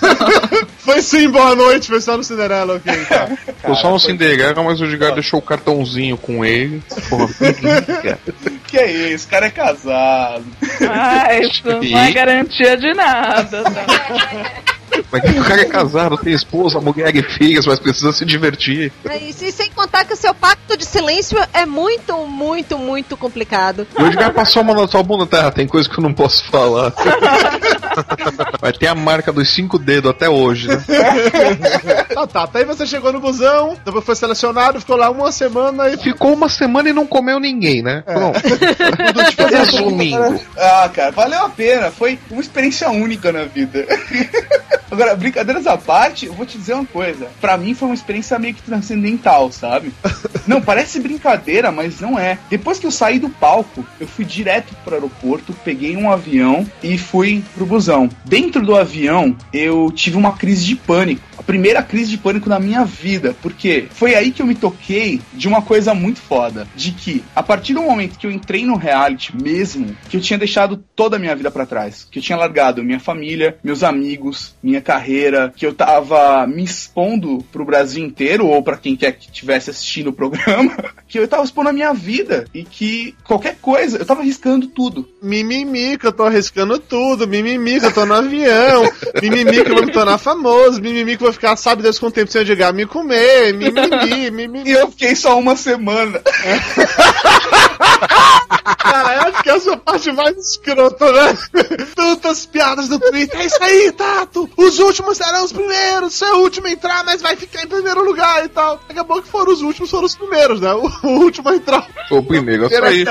S1: Foi sim, boa noite, pessoal do Cinderela, ok, tá.
S5: Foi só um Cinderela, mas o Edgar deixou o cartãozinho com ele. Porra, cara.
S6: Que é isso? O cara é casado.
S4: Ah, isso não é garantia de nada. Tá?
S5: Mas o cara é casado, tem esposa, mulher e filhas, mas precisa se divertir.
S2: É isso, e sem contar que o seu pacto de silêncio é muito, muito, muito complicado.
S5: O Edgar passou a mão na sua bunda, tá? Tem coisa que eu não posso falar. Vai ter a marca dos cinco dedos até hoje, né?
S1: tá, tá. Aí você chegou no busão, depois foi selecionado, ficou lá uma semana e.
S5: Ficou uma semana e não comeu ninguém, né? Pronto. Resumindo.
S6: Ah, cara, valeu a pena. Foi uma experiência única na vida. Agora, brincadeiras à parte, eu vou te dizer uma coisa. Pra mim foi uma experiência meio que transcendental, sabe? Não, parece brincadeira, mas não é. Depois que eu saí do palco, eu fui direto pro aeroporto, peguei um avião e fui pro busão. Dentro do avião, eu tive uma crise de pânico. A primeira crise de pânico na minha vida. Porque foi aí que eu me toquei de uma coisa muito foda. De que, a partir do momento que eu entrei no reality mesmo, que eu tinha deixado toda a minha vida pra trás. Que eu tinha largado minha família, meus amigos, minha carreira, que eu tava me expondo pro Brasil inteiro, ou pra quem quer que estivesse assistindo o programa programa que eu tava expondo a minha vida e que qualquer coisa, eu tava arriscando tudo.
S1: Mimimi que eu tô arriscando tudo, mimimi que eu tô no avião, mimimi que eu vou me tornar famoso, mimimi que eu vou ficar, sabe Deus quanto tempo sem chegar me comer, mimimi, mimimi.
S6: E eu fiquei só uma semana.
S1: Cara, eu acho que essa é a parte mais escrota, né? Tantas piadas no Twitter. É isso aí, Tato! Os últimos serão os primeiros! Você é o último a entrar, mas vai ficar em primeiro lugar e tal. Acabou que foram os últimos, foram os primeiros, né? O, o último a entrar.
S5: O primeiro a sair.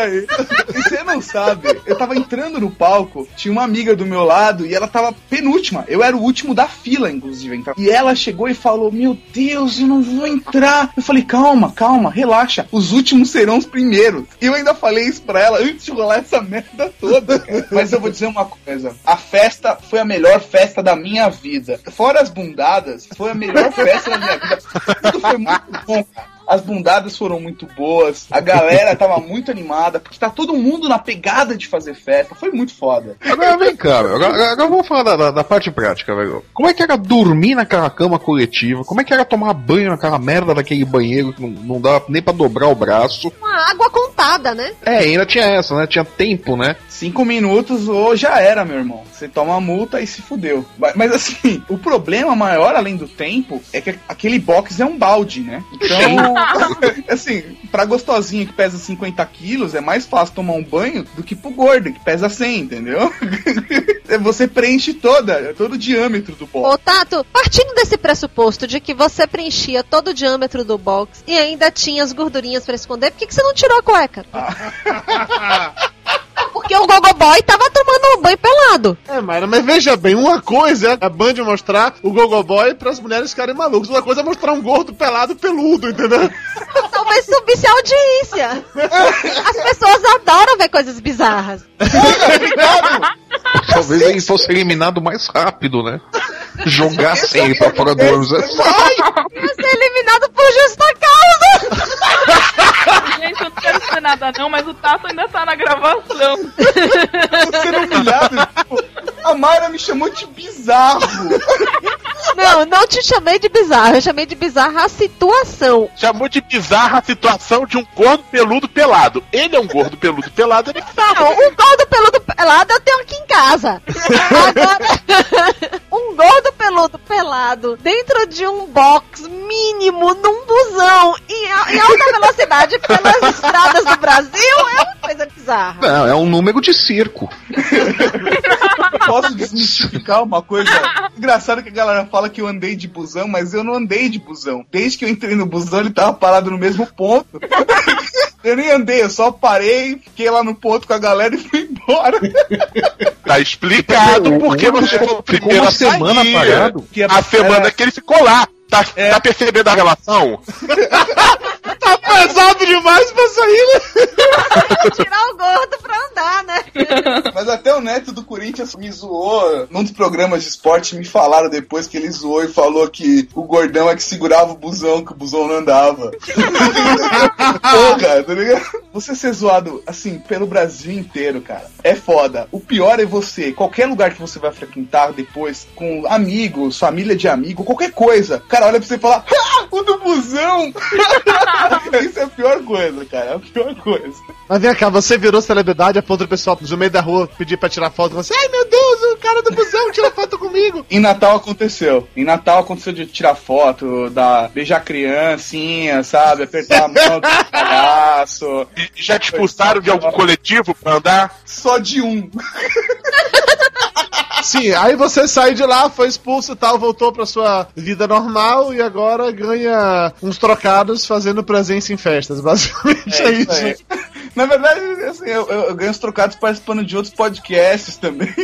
S6: E você não sabe, eu tava entrando no palco, tinha uma amiga do meu lado e ela tava penúltima. Eu era o último da fila, inclusive. entrar. E ela chegou e falou: Meu Deus, eu não vou entrar. Eu falei: Calma, calma, relaxa. Os últimos serão os primeiros. E eu ainda falei isso pra ela antes de rolar essa merda toda. cara. Mas eu vou dizer uma coisa: a festa foi a melhor festa da minha vida. Fora as bundadas, foi a melhor festa da minha vida. Tudo foi muito bom, cara. As bundadas foram muito boas, a galera tava muito animada, porque tá todo mundo na pegada de fazer festa. Foi muito foda.
S5: Agora vem cá, velho. Agora, agora vamos falar da, da- da parte prática, velho. Como é que era dormir naquela cama coletiva? Como é que era tomar banho naquela merda daquele banheiro que não, não dá nem pra dobrar o braço?
S2: Uma água contada, né?
S5: É, ainda tinha essa, né? Tinha tempo, né?
S6: Cinco minutos ou já era, meu irmão. Você toma a multa e se fudeu. Mas, mas, assim, o problema maior, além do tempo, é que aquele box é um balde, né? Então, assim, pra gostosinho que pesa 50 quilos, é mais fácil tomar um banho do que pro gordo, que pesa 100, entendeu? Você preenche toda, todo o diâmetro do box.
S2: Ô, Tato, partindo desse pressuposto de que você preenchia todo o diâmetro do box e ainda tinha as gordurinhas pra esconder, por que, que você não tirou a cueca? Porque o Gogoboy tava tomando um banho pelado.
S1: É, Mayra, mas veja bem, uma coisa é a Band mostrar o Gogo Boy pras mulheres ficarem malucas, outra coisa é mostrar um gordo pelado peludo, entendeu?
S2: Talvez subisse a audiência. As pessoas adoram ver coisas bizarras.
S5: Talvez ele fosse eliminado mais rápido, né? Jogassem ele pra fora do ônibus. É só-
S2: Ia ser eliminado por justa causa.
S4: Gente, eu não quero dizer nada não, mas o Tato ainda tá na gravação.
S6: Tô sendo humilhado. tipo, a Mayra me chamou de bizarro.
S2: Não, não te chamei de bizarro, eu chamei de bizarra a situação.
S3: Chamou de bizarra a situação de um gordo peludo pelado. Ele é um gordo peludo pelado, ele é bizarro.
S2: Não, um gordo peludo pelado eu tenho aqui em casa. Agora, um gordo peludo pelado dentro de um box mínimo num busão em, alta velocidade pelas estradas do Brasil é uma coisa bizarra.
S5: Não, é um número de circo.
S6: Posso desmistificar uma coisa? Engraçado que a galera fala que eu andei de busão, mas eu não andei de busão. Desde que eu entrei no busão, ele tava parado no mesmo ponto. Eu nem andei, eu só parei, fiquei lá no ponto com a galera e fui embora.
S3: Tá explicado porque você foi o primeiro a sair.
S5: semana parado?
S6: Que
S3: A semana que ele ficou lá. Tá, tá percebendo a relação?
S1: Tá pesado demais pra sair, né?
S2: Tirar o gordo pra andar, né?
S6: Mas até o neto do Corinthians me zoou. Num dos programas de esporte me falaram depois que ele zoou e falou que o gordão é que segurava o busão, que o busão não andava. Porra, tá ligado? Você ser zoado, assim, pelo Brasil inteiro, cara, é foda. O pior é você, qualquer lugar que você vai frequentar depois, com amigos, família de amigo, qualquer coisa, o cara olha pra você e fala, ah, o do busão! Isso é a pior coisa, cara, é a pior coisa.
S1: Mas vem cá, você virou celebridade a ponto do pessoal no meio da rua pedir pra tirar foto com você. Ai meu Deus, o cara do busão tira foto comigo.
S6: Em Natal aconteceu. Em Natal aconteceu de tirar foto, da beijar criancinha, sabe? Apertar a mão do palhaço.
S3: E já te expulsaram de algum coletivo pra andar?
S6: Só de um.
S1: Sim, aí você sai de lá, foi expulso e tal, voltou pra sua vida normal e agora ganha uns trocados fazendo presença em festas. Basicamente é, isso.
S6: aí. Na verdade, assim, eu, eu- eu ganho os trocados participando de outros podcasts também.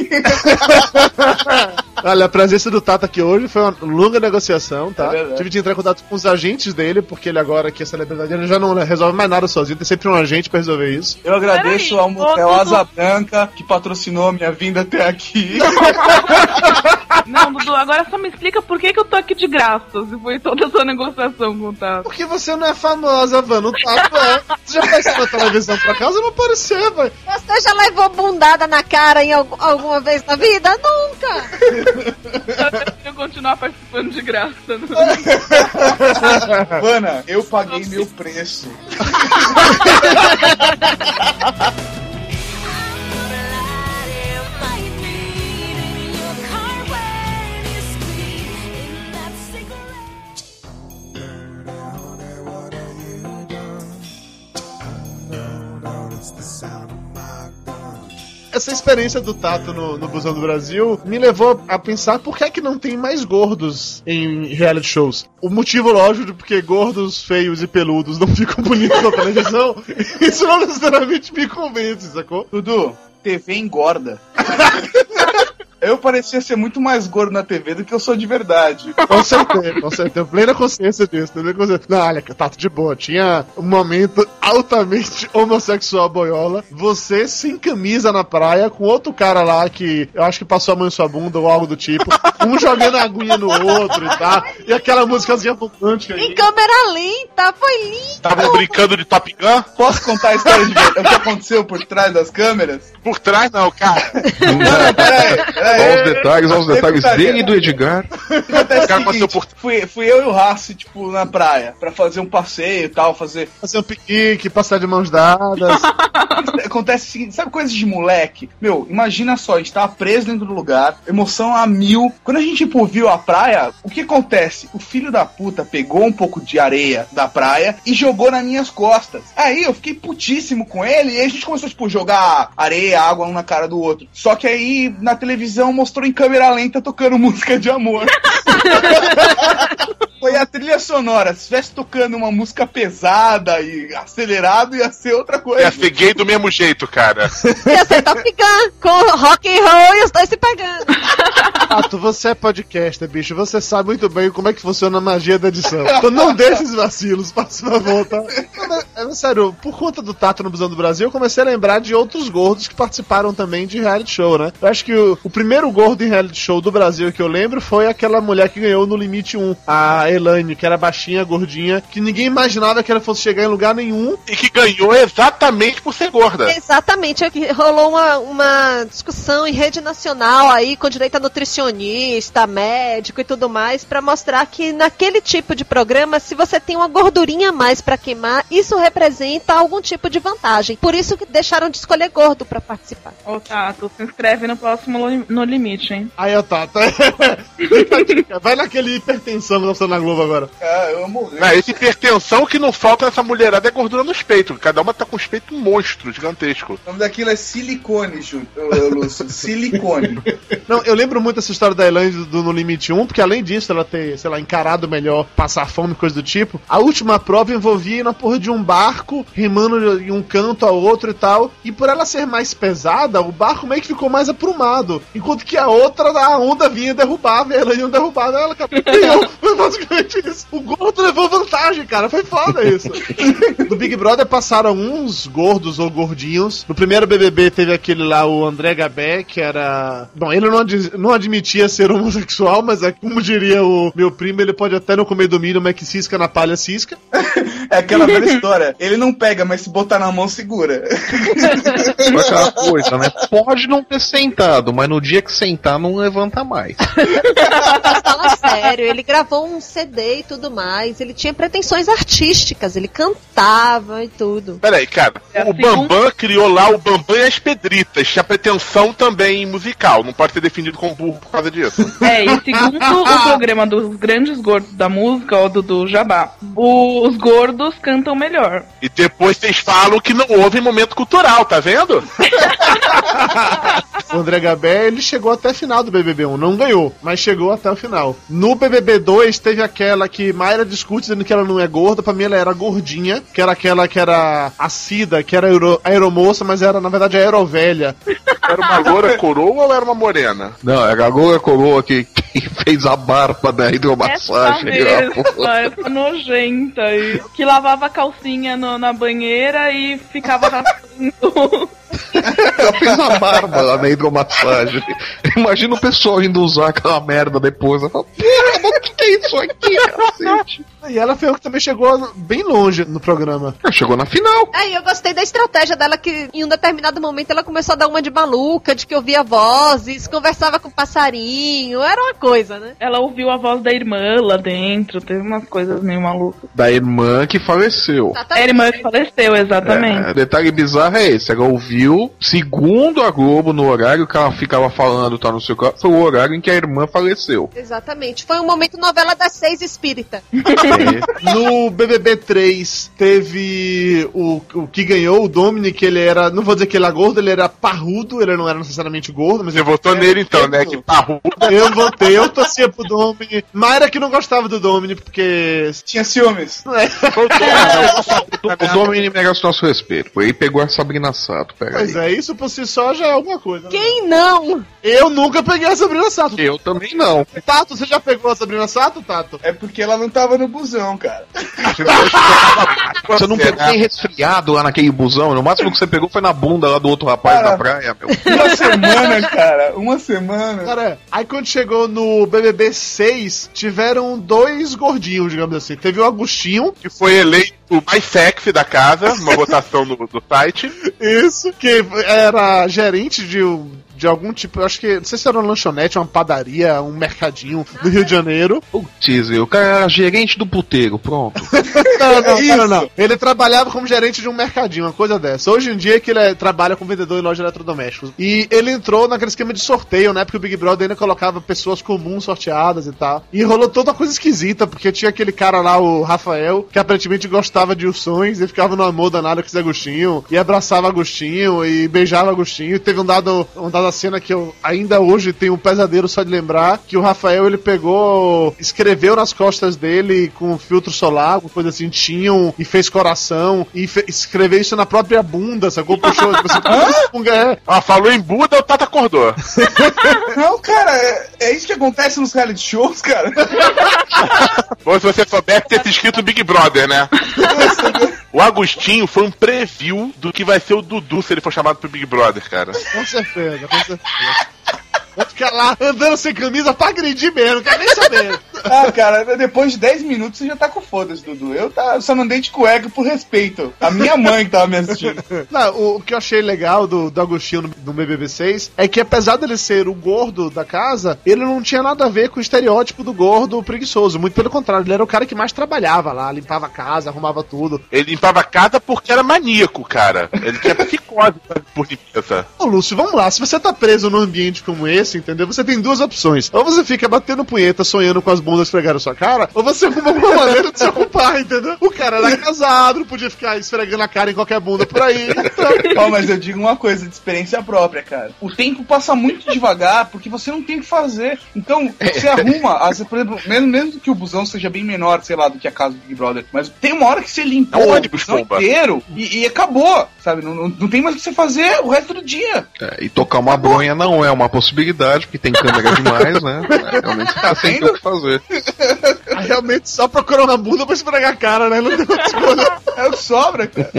S1: Olha, a presença do Tato aqui hoje foi uma longa negociação, tá?
S6: É.
S1: Tive de entrar em contato com os agentes dele, porque ele agora que é celebridade, ele já não resolve mais nada sozinho, tem sempre um agente pra resolver isso.
S6: Eu agradeço
S4: Peraí,
S6: ao Motel
S4: ô,
S6: Asa Branca, que patrocinou a minha vinda até aqui.
S4: Não, Dudu, agora só me explica por que, que eu tô aqui de graça, se foi toda essa negociação com o Tato.
S1: Porque você não é famosa, Vano. O Tato é. Você já apareceu na televisão pra casa? Não apareceu, velho.
S2: Você já levou bundada na cara em algu- alguma vez na vida? Nunca!
S4: Eu continuar participando de graça. No...
S6: Vana, eu paguei meu preço.
S1: Essa experiência do Tato no, no Busão do Brasil me levou a pensar por que é que não tem mais gordos em reality shows. O motivo lógico de porque gordos, feios e peludos não ficam bonitos na televisão, isso não necessariamente me convence, sacou?
S6: Dudu, TV engorda. Eu parecia ser muito mais gordo na TV do que eu sou de verdade.
S1: Com certeza, com certeza. Plena consciência disso. Plena consciência. Não, olha, Tato de boa. Tinha um momento altamente homossexual boiola. Você sem camisa na praia com outro cara lá que eu acho que passou a mão em sua bunda ou algo do tipo. Um jogando a aguinha no outro e tal. E aquela músicazinha romântica
S2: Em
S1: aí.
S2: câmera lenta, foi lindo.
S3: Estavam brincando de Top Gun?
S6: Posso contar a história de o que aconteceu por trás das câmeras?
S3: Por trás não, cara.
S6: Não, peraí, peraí.
S5: Olha os detalhes, olha os
S6: Eu
S5: detalhes dele e do Edgar.
S6: Acontece
S3: O cara
S6: seguinte,
S3: por-
S6: fui, fui eu e o Rassi, tipo, na praia, pra fazer um passeio e tal, fazer...
S1: Fazer um piquenique, passar de mãos dadas.
S6: Acontece o seguinte, sabe coisas de moleque? Meu, imagina só, a gente tava preso dentro do lugar, emoção a mil. Quando a gente, tipo, viu a praia, o que acontece? O filho da puta pegou um pouco de areia da praia e jogou nas minhas costas. Aí eu fiquei putíssimo com ele e a gente começou, tipo, jogar areia, água um na cara do outro. Só que aí, na televisão, mostrou em câmera lenta tocando música de amor. Foi a trilha sonora. Se estivesse tocando uma música pesada e acelerado, ia ser outra coisa.
S3: Ia ser gay do mesmo jeito, cara.
S2: Ia ser Top Gun, com rock and roll e os dois se pegando.
S1: Tato, você é podcaster, bicho. Você sabe muito bem como é que funciona a magia da edição. Então não deixe esses vacilos, passe na volta. Não, mas, é, sério, por conta do Tato no Busão do Brasil, eu comecei a lembrar de outros gordos que participaram também de reality show, né? Eu acho que o, o primeiro gordo em reality show do Brasil que eu lembro foi aquela mulher que ganhou no Limite 1, a Elaine, que era baixinha, gordinha, que ninguém imaginava que ela fosse chegar em lugar nenhum.
S3: E que ganhou exatamente por ser gorda.
S2: Exatamente, aqui rolou uma, uma discussão em rede nacional aí com direito a nutricionista, médico e tudo mais, pra mostrar que naquele tipo de programa, se você tem uma gordurinha a mais pra queimar, isso representa algum tipo de vantagem. Por isso que deixaram de escolher gordo pra participar.
S4: Ô, Tato, se inscreve no próximo No Limite, hein?
S1: Aí, ó, Tato. Fica a dica. Vai naquele hipertensão que tá passando na Globo agora.
S6: Ah, eu morri.
S3: Não, esse hipertensão que não falta nessa mulherada é gordura nos peitos. Cada uma tá com os peitos monstro, gigantesco.
S6: O nome daquilo é silicone, Lúcio. Silicone.
S1: Não, eu lembro muito essa história da Elaine do, do No Limite 1, porque além disso, ela ter, sei lá, encarado melhor passar fome, coisa do tipo. A última prova envolvia ir na porra de um barco, remando de um canto ao outro e tal. E por ela ser mais pesada, o barco meio que ficou mais aprumado. Enquanto que a outra, a onda vinha derrubava, e a Elaine não derrubava, ela acabou. Foi basicamente isso. O gordo levou vantagem, cara. Foi foda isso. No Big Brother passaram uns gordos ou gordinhos. No primeiro BBB teve aquele lá, o André Gabé, que era. Bom, ele não, ad- não admitia ser homossexual, mas é como diria o meu primo, ele pode até não comer do milho, mas que cisca na palha cisca.
S6: É aquela velha história. Ele não pega, mas se botar na mão, segura.
S5: Aquela coisa, né? Pode não ter sentado, mas no dia que sentar, não levanta mais.
S2: Fala sério, ele gravou um CD e tudo mais. Ele tinha pretensões artísticas, ele cantava e tudo.
S3: Peraí, cara.
S4: É
S3: o
S4: assim,
S3: Bambam criou lá o Bambam e as Pedritas. Tinha pretensão também musical. Não pode ser definido como burro por causa disso.
S4: É, e segundo o programa dos grandes gordos da música, ou do, do Jabá, os gordos cantam melhor.
S3: E depois vocês falam que não houve momento cultural, tá vendo?
S1: O André Gabé, ele chegou até a final do BBB 1. Não ganhou, mas chegou até o final. No BBB 2, teve aquela que Mayra discute dizendo que ela não é gorda. Pra mim, ela era gordinha. Que era aquela que era a Cida, que era aero, aeromoça, mas era, na verdade, aerovelha.
S3: Era uma loura coroa ou era uma morena?
S5: Não, é a Gagoa Coroa que, que fez a barba da
S4: Essa
S5: hidromassagem.
S4: mesma, essa nojenta aí. Que lavava a calcinha no- na banheira e ficava raspando.
S5: Ela fez a barba lá na hidromassagem. Imagina o pessoal indo usar aquela merda depois. Ela fala, Porra, o que, é isso aqui, cacete?
S1: E ela foi o que também chegou bem longe no programa.
S5: Chegou na final.
S2: Aí eu gostei da estratégia dela que em um determinado momento ela começou a dar uma de maluca, de que ouvia vozes, conversava com passarinho, era uma coisa, né?
S4: Ela ouviu a voz da irmã lá dentro, teve umas coisas meio malucas.
S5: Da irmã que faleceu.
S4: É a irmã que faleceu, exatamente.
S5: É, detalhe bizarro é esse, ela ouviu, segundo a Globo, no horário que ela ficava falando, tá no seu carro, foi o horário em que a irmã faleceu.
S2: Exatamente. Foi um momento novela das seis espírita.
S1: No BBB 3 teve o, o que ganhou, o Dominic, ele era, não vou dizer que ele era gordo, ele era parrudo, ele não era necessariamente gordo, mas
S3: Você votou nele então, né? Que parrudo.
S1: Eu votei, eu torcia pro Domini. Mayra que não gostava do Domini, porque.
S6: Tinha ciúmes.
S1: É.
S5: O Domini merece nosso respeito. Ele pegou a Sabrina Sato, pega
S1: Pois
S5: aí.
S1: é, isso por si só já é alguma coisa. né?
S2: Quem não?
S1: Eu nunca peguei a Sabrina Sato.
S5: Eu também não.
S1: Tato, você já pegou a Sabrina Sato, Tato?
S6: É porque ela não tava no busão, cara.
S5: Você não pegou nem resfriado lá naquele busão. No máximo que você pegou foi na bunda lá do outro rapaz
S6: Cara.
S5: na praia, meu.
S6: Uma semana, cara. Uma semana.
S1: Cara, aí quando chegou no BBB 6, tiveram dois gordinhos, digamos assim. Teve o Agostinho,
S3: Que foi eleito o mais sexy da casa, uma votação no, do site.
S1: isso, que era gerente de, um- de algum tipo, eu acho que, não sei se era uma lanchonete, uma padaria, um mercadinho do Rio de Janeiro.
S5: Putz, o cara era gerente do puteiro, pronto.
S1: Não, não,
S6: Isso.
S1: não, não. Ele trabalhava como gerente de um mercadinho, uma coisa dessa. Hoje em dia é que ele é- trabalha como vendedor em loja de eletrodomésticos. E ele entrou naquele esquema de sorteio, né? Porque o Big Brother ainda colocava pessoas comuns sorteadas e tal. E rolou toda uma coisa esquisita, porque tinha aquele cara lá, o Rafael, que aparentemente gostava de Ursões e ficava no amor danado com esse Agostinho. E abraçava Agostinho e beijava Agostinho. E teve um dado, um dado cena que eu ainda hoje tenho um pesadelo só de lembrar, que o Rafael ele pegou, escreveu nas costas dele com filtro solar, alguma coisa assim, tinham e fez coração e fe- escreveu isso na própria bunda, sacou? Puxou, tipo assim, é.
S3: Ela falou em Buda, o Tata acordou.
S6: Não, cara, é, é isso que acontece nos reality shows, cara.
S3: Ou se você soubesse ter escrito Big Brother, né? O Agostinho foi um preview do que vai ser o Dudu se ele for chamado pro Big Brother, cara.
S1: Com certeza, com certeza. Vai ficar lá andando sem camisa pra agredir mesmo, não quero nem saber.
S6: Ah, cara, depois de 10 minutos você já tá com foda-se, Dudu. Eu tá, só não andei de cueca por respeito. A minha mãe que tava me assistindo.
S1: Não, o, o que eu achei legal do, do Agostinho no, no BBB 6 é que apesar dele ser o gordo da casa, ele não tinha nada a ver com o estereótipo do gordo preguiçoso. Muito pelo contrário, ele era o cara que mais trabalhava lá, limpava a casa, arrumava tudo.
S3: Ele limpava a casa porque era maníaco, cara. Ele tinha psicose por limpeza.
S1: Ô Lúcio, vamos lá, se você tá preso num ambiente como esse, entendeu? Você tem duas opções. Ou você fica batendo punheta, sonhando com as bundas esfregando sua cara, ou você arruma alguma maneira de se ocupar, entendeu? O cara era casado, podia ficar esfregando a cara em qualquer bunda por aí. Então,
S6: Ó, mas eu digo uma coisa de experiência própria, cara. O tempo passa muito devagar porque você não tem o que fazer. Então, você arruma, as, por exemplo, mesmo, mesmo que o busão seja bem menor, sei lá, do que a casa do Big Brother, mas tem uma hora que você limpa
S3: É
S6: o
S3: ônibus,
S6: inteiro e, e acabou, sabe? Não, não, não tem mais o que você fazer o resto do dia.
S5: É, e tocar uma bronha não é uma possibilidade, porque tem câmera demais, né? É, realmente tá sem o que fazer.
S1: Aí realmente só procurou uma bunda pra esfregar a cara, né? Não tem outra.
S6: É o que sobra, cara.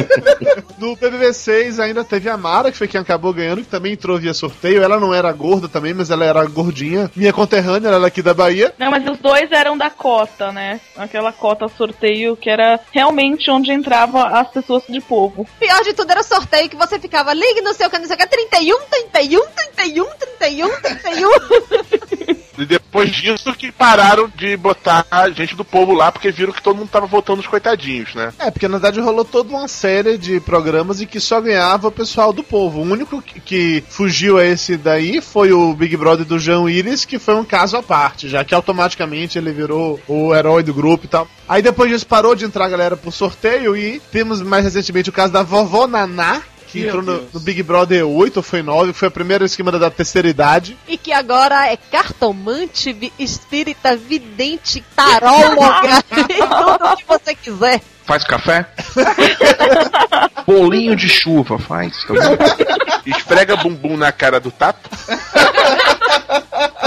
S1: No BBB 6 ainda teve a Mara, que foi quem acabou ganhando, que também entrou via sorteio. Ela não era gorda também, mas ela era gordinha. Minha conterrânea, ela era aqui da Bahia.
S4: Não, mas os dois eram da cota, né? Aquela cota sorteio que era realmente onde entrava as pessoas de povo.
S2: Pior de tudo era o sorteio que você ficava, ligue no seu canal, não sei o que, 31, 31, 31, 31, 31.
S3: E depois disso que pararam de botar gente do povo lá, porque viram que todo mundo tava votando os coitadinhos, né?
S1: É, porque na verdade rolou toda uma série de programas em que só ganhava o pessoal do povo. O único que, que fugiu a esse daí foi o Big Brother do João Iris, que foi um caso à parte, já que automaticamente ele virou o herói do grupo e tal. Aí depois disso parou de entrar a galera por sorteio e temos mais recentemente o caso da vovó Naná. Que
S6: Meu
S1: entrou no, no Big Brother 8 ou foi 9, que foi a primeira esquema da terceira idade.
S2: E que agora é cartomante, espírita, vidente, taróloga, e tudo o que você quiser.
S5: Faz café? Bolinho de chuva, faz.
S3: Esfrega bumbum na cara do Tato.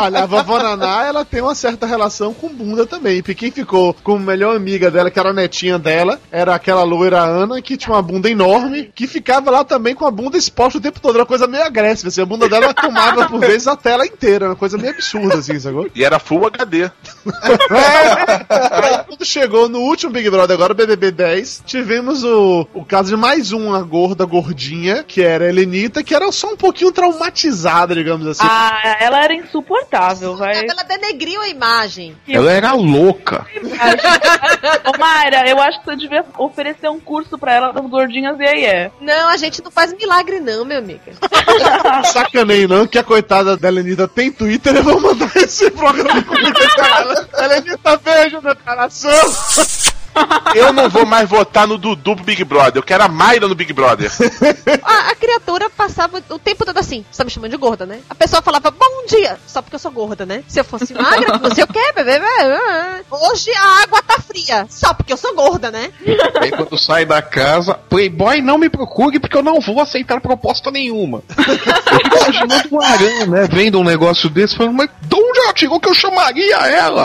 S1: Olha, a vovó Naná, ela tem uma certa relação com bunda também. Porque quem ficou como melhor amiga dela, que era a netinha dela, era aquela loira Ana, que tinha uma bunda enorme, que ficava lá também com a bunda exposta o tempo todo. Era uma coisa meio agressiva, assim. A bunda dela tomava, por vezes, a tela inteira. Era uma coisa meio absurda, assim, sacou?
S3: E era Full HD.
S1: Aí, quando chegou no último Big Brother, agora o BBB 10, tivemos o, o caso de mais uma gorda gordinha, que era a Helenita, que era só um pouquinho traumatizada, digamos assim.
S4: Ah, ela era insuportável, vai.
S2: Ela denegriu a imagem.
S5: Ela era louca.
S4: Ô, Mayra, eu acho que você devia oferecer um curso pra ela das gordinhas e aí é.
S2: Não, a gente não faz milagre não, meu amiga.
S1: Sacanei não, que a coitada da Helenita tem Twitter, eu vou mandar esse programa comigo pra ela. Helenita, beijo no coração.
S3: Eu não vou mais votar no Dudu pro Big Brother. Eu quero a Mayra no Big Brother.
S2: A, a criatura passava o tempo todo assim, você tá me chamando de gorda, né? A pessoa falava, bom dia, só porque eu sou gorda, né? Se eu fosse magra, não sei o que, bebê. Hoje a água tá fria, só porque eu sou gorda, né?
S5: Aí quando sai da casa, Playboy não me procure porque eu não vou aceitar proposta nenhuma. Eu fico imaginando o Aran, né, vendo um negócio desse, falando, mas de onde ela tirou que eu chamaria ela?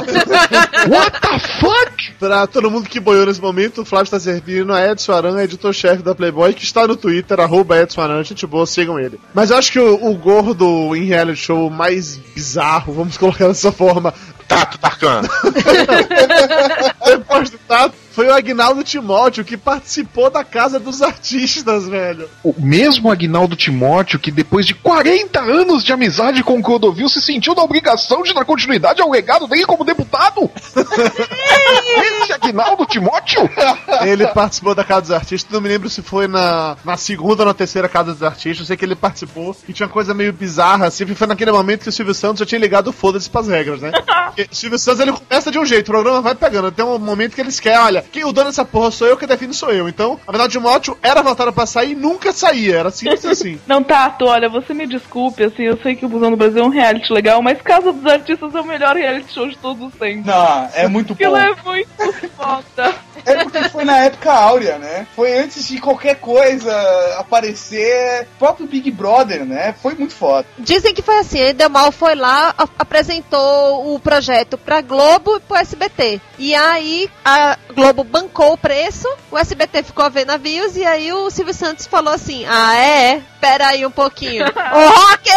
S5: What the fuck?
S1: Pra todo mundo que boiou nesse momento, o Flávio está servindo a Edson Aran, editor-chefe da Playboy, que está no Twitter, arroba Edson Aran, gente boa, sigam ele. Mas eu acho que o, o gordo em reality show mais bizarro, vamos colocar dessa forma,
S3: Tato Tarkan.
S1: depois do Tato, foi o Agnaldo Timóteo, que participou da Casa dos Artistas, velho.
S5: O mesmo Agnaldo Timóteo que depois de 40 anos de amizade com o Clodovil se sentiu na obrigação de dar continuidade ao legado dele como deputado? Esse Agnaldo Timóteo?
S1: Ele participou da Casa dos Artistas, não me lembro se foi na, na segunda ou na terceira Casa dos Artistas, eu sei que ele participou e tinha uma coisa meio bizarra, assim, foi naquele momento que o Silvio Santos já tinha ligado o foda-se pras regras, né? Porque o Silvio Santos, ele começa de um jeito, o programa vai pegando, tem um momento que eles querem, olha, quem o dono dessa porra sou eu, quem define sou eu. Então, Agnaldo Timóteo era votado pra sair e nunca saía, era simples assim.
S4: Não, Tato, olha, você me desculpe, assim, eu sei que o Busão do Brasil é um reality legal, mas Casa dos Artistas é o melhor reality show de todos os tempos.
S6: Não, é muito
S4: Aquilo
S6: bom.
S4: é muito foda.
S6: É porque foi na época áurea, né? Foi antes de qualquer coisa aparecer. O próprio Big Brother, né? Foi muito foda.
S2: Dizem que foi assim, a Edelmal foi lá, apresentou o projeto pra Globo e pro SBT. E aí a Globo bancou o preço, o SBT ficou a ver navios e aí o Silvio Santos falou assim: Ah, é? é? Pera aí um pouquinho. Ô, Rock!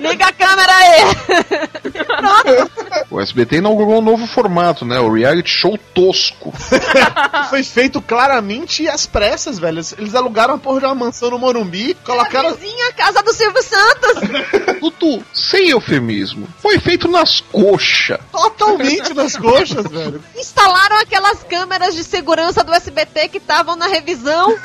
S2: Liga a câmera aí! Pronto.
S5: O SBT inaugurou um novo formato, né? O reality show tosco.
S1: Foi feito claramente às pressas, velho. Eles- alugaram a porra de uma mansão no Morumbi, colocaram.
S2: Vizinha a casa do Silvio Santos!
S5: Dudu, sem eufemismo, foi feito nas coxas.
S1: Totalmente nas coxas, velho.
S2: Instalaram aquelas câmeras de segurança do SBT que estavam na revisão.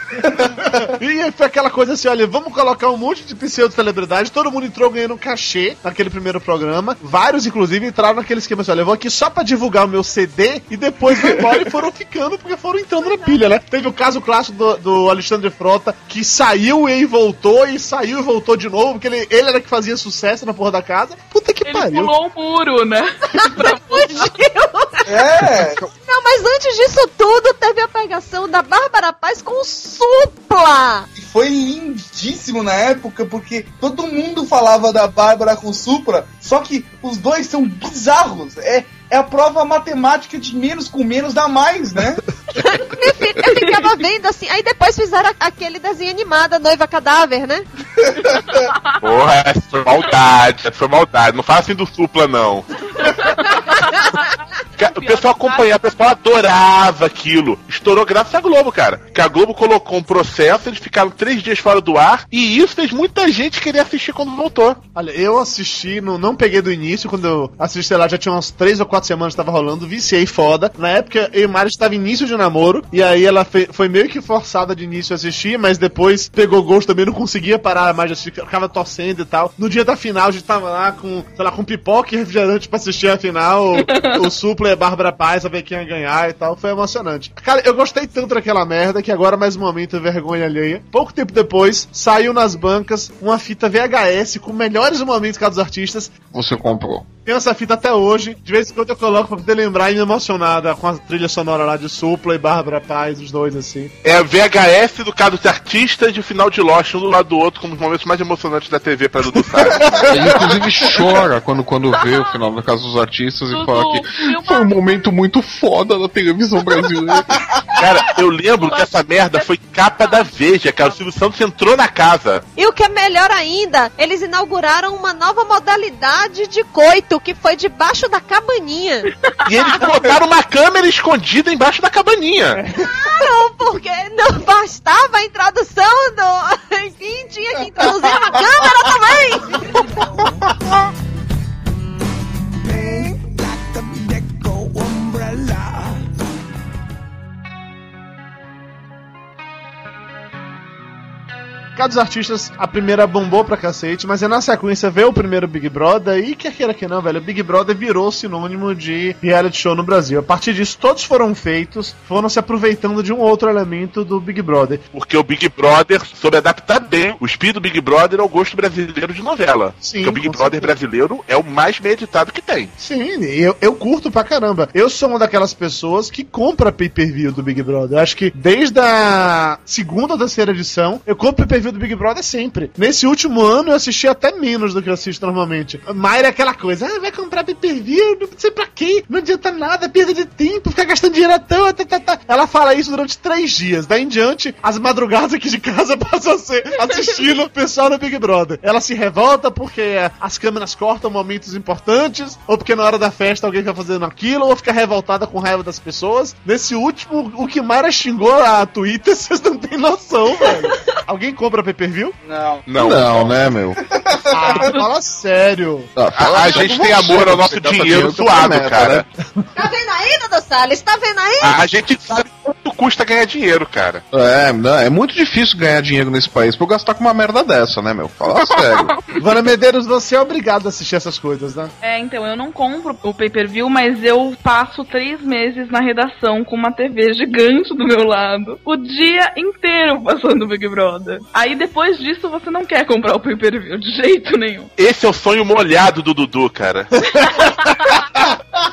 S1: E foi aquela coisa assim: olha, vamos colocar um monte de pseudo-celebridade. Todo mundo entrou ganhando um cachê naquele primeiro programa. Vários, inclusive, entraram naquele esquema assim: olha, eu vou aqui só pra divulgar o meu CD e depois vou embora e foram ficando porque foram entrando na pilha, né? Teve o caso clássico do, do Alexandre Frota que saiu e voltou e saiu e voltou de novo, porque ele, ele era que fazia sucesso na porra da casa. Puta que pariu.
S4: pulou o muro, né?
S6: É,
S2: Não, mas antes disso tudo, teve a pegação da Bárbara Paz com o Supla.
S6: e foi lindíssimo na época, porque todo mundo falava da Bárbara com Supra, só que os dois são bizarros. É, é a prova matemática de menos com menos dá mais, né?
S2: Minha filha, eu ficava vendo assim. Aí depois fizeram aquele desenho animado, a Noiva Cadáver, né?
S3: Porra, essa foi maldade, essa foi maldade. Não fala assim do supla, não. O pessoal acompanhava, o pessoal adorava aquilo. Estourou graças à Globo, cara. Que a Globo colocou um processo, eles ficaram três dias fora do ar, e isso fez muita gente querer assistir quando voltou.
S1: Olha, eu assisti, não, não peguei do início, quando eu assisti lá, já tinha umas três ou quatro semanas que tava rolando, viciei foda. Na época, eu e Mari estava em início de namoro, e aí ela fe- foi meio que forçada de início a assistir, mas depois pegou gosto também, não conseguia parar mais de assistir, ficava torcendo e tal. No dia da final, a gente tava lá com, sei lá, com pipoca e refrigerante pra assistir a final, o, o Supla e a Bárbara Paz, pra ver quem ia ganhar e tal, foi emocionante. Cara, eu gostei tanto daquela merda que agora mais um momento vergonha alheia. Pouco tempo depois, saiu nas bancas uma fita VHS com melhores momentos cada dos artistas.
S5: Você comprou.
S1: Tenho essa fita até hoje. De vez em quando eu coloco pra poder lembrar e me emocionada com a trilha sonora lá de Supla e Bárbara Paz, os dois assim.
S3: É VHS do caso de artistas de final de Lost, um do lado do outro, como os momentos mais emocionantes da TV pra Dudu Salles.
S5: Ele inclusive chora quando, quando vê o final da Casa dos Artistas e fala que foi um momento muito foda da televisão brasileira.
S3: Cara, eu lembro que essa merda foi capa da Veja, cara. O Silvio Santos entrou na casa.
S2: E o que é melhor ainda, eles inauguraram uma nova modalidade de coito, que foi debaixo da cabaninha.
S3: E eles botaram uma câmera escondida embaixo da cabaninha.
S2: Claro, porque não bastava a introdução do. Enfim, tinha que introduzir uma câmera também.
S1: Cada dos artistas, a primeira bombou pra cacete, mas aí na sequência veio o primeiro Big Brother e quer queira que não, velho, o Big Brother virou sinônimo de reality show no Brasil. A partir disso, todos foram feitos, foram se aproveitando de um outro elemento do Big Brother.
S3: Porque o Big Brother soube adaptar bem o espírito do Big Brother ao gosto brasileiro de novela.
S1: Sim,
S3: Porque o Big Brother
S1: certeza.
S3: brasileiro é o mais bem editado que tem.
S1: Sim, eu, eu curto pra caramba. Eu sou uma daquelas pessoas que compra pay-per-view do Big Brother. Eu acho que desde a segunda ou terceira edição, eu compro pay-per-view do Big Brother sempre. Nesse último ano, eu assisti até menos do que eu assisto normalmente. Mayra é aquela coisa, ah, vai comprar pay-per-view, não sei pra quê, não adianta nada, perda de tempo, ficar gastando dinheiro à tá, tá, tá. Ela fala isso durante três dias. Daí em diante, as madrugadas aqui de casa passam a ser assistindo o pessoal no Big Brother. Ela se revolta porque é, as câmeras cortam momentos importantes, ou porque na hora da festa alguém fica fazendo aquilo, ou fica revoltada com raiva das pessoas. Nesse último, o que Mayra xingou a Twitter, vocês não têm noção, velho. Alguém compra pay-per-view?
S6: Não.
S3: Não.
S5: Não, né, meu?
S1: Ah, fala sério.
S5: Ah, fala
S3: A, a gente tem amor ao nosso dinheiro
S5: com
S3: suado,
S5: meta,
S3: cara.
S5: né?
S2: Tá vendo aí, Dudu Salles? Tá vendo aí?
S3: A, a gente sabe quanto custa ganhar dinheiro, cara.
S5: É, não, é muito difícil ganhar dinheiro nesse país pra eu gastar com uma merda dessa, né, meu? Fala sério.
S1: Vana Medeiros, você é obrigado a assistir essas coisas, né?
S4: É, então, eu não compro o pay-per-view, mas eu passo três meses na redação com uma TV gigante do meu lado. O dia inteiro passando Big Brother. Aí depois disso você não quer comprar o pay-per-view de jeito nenhum.
S3: Esse é o sonho molhado do Dudu, cara.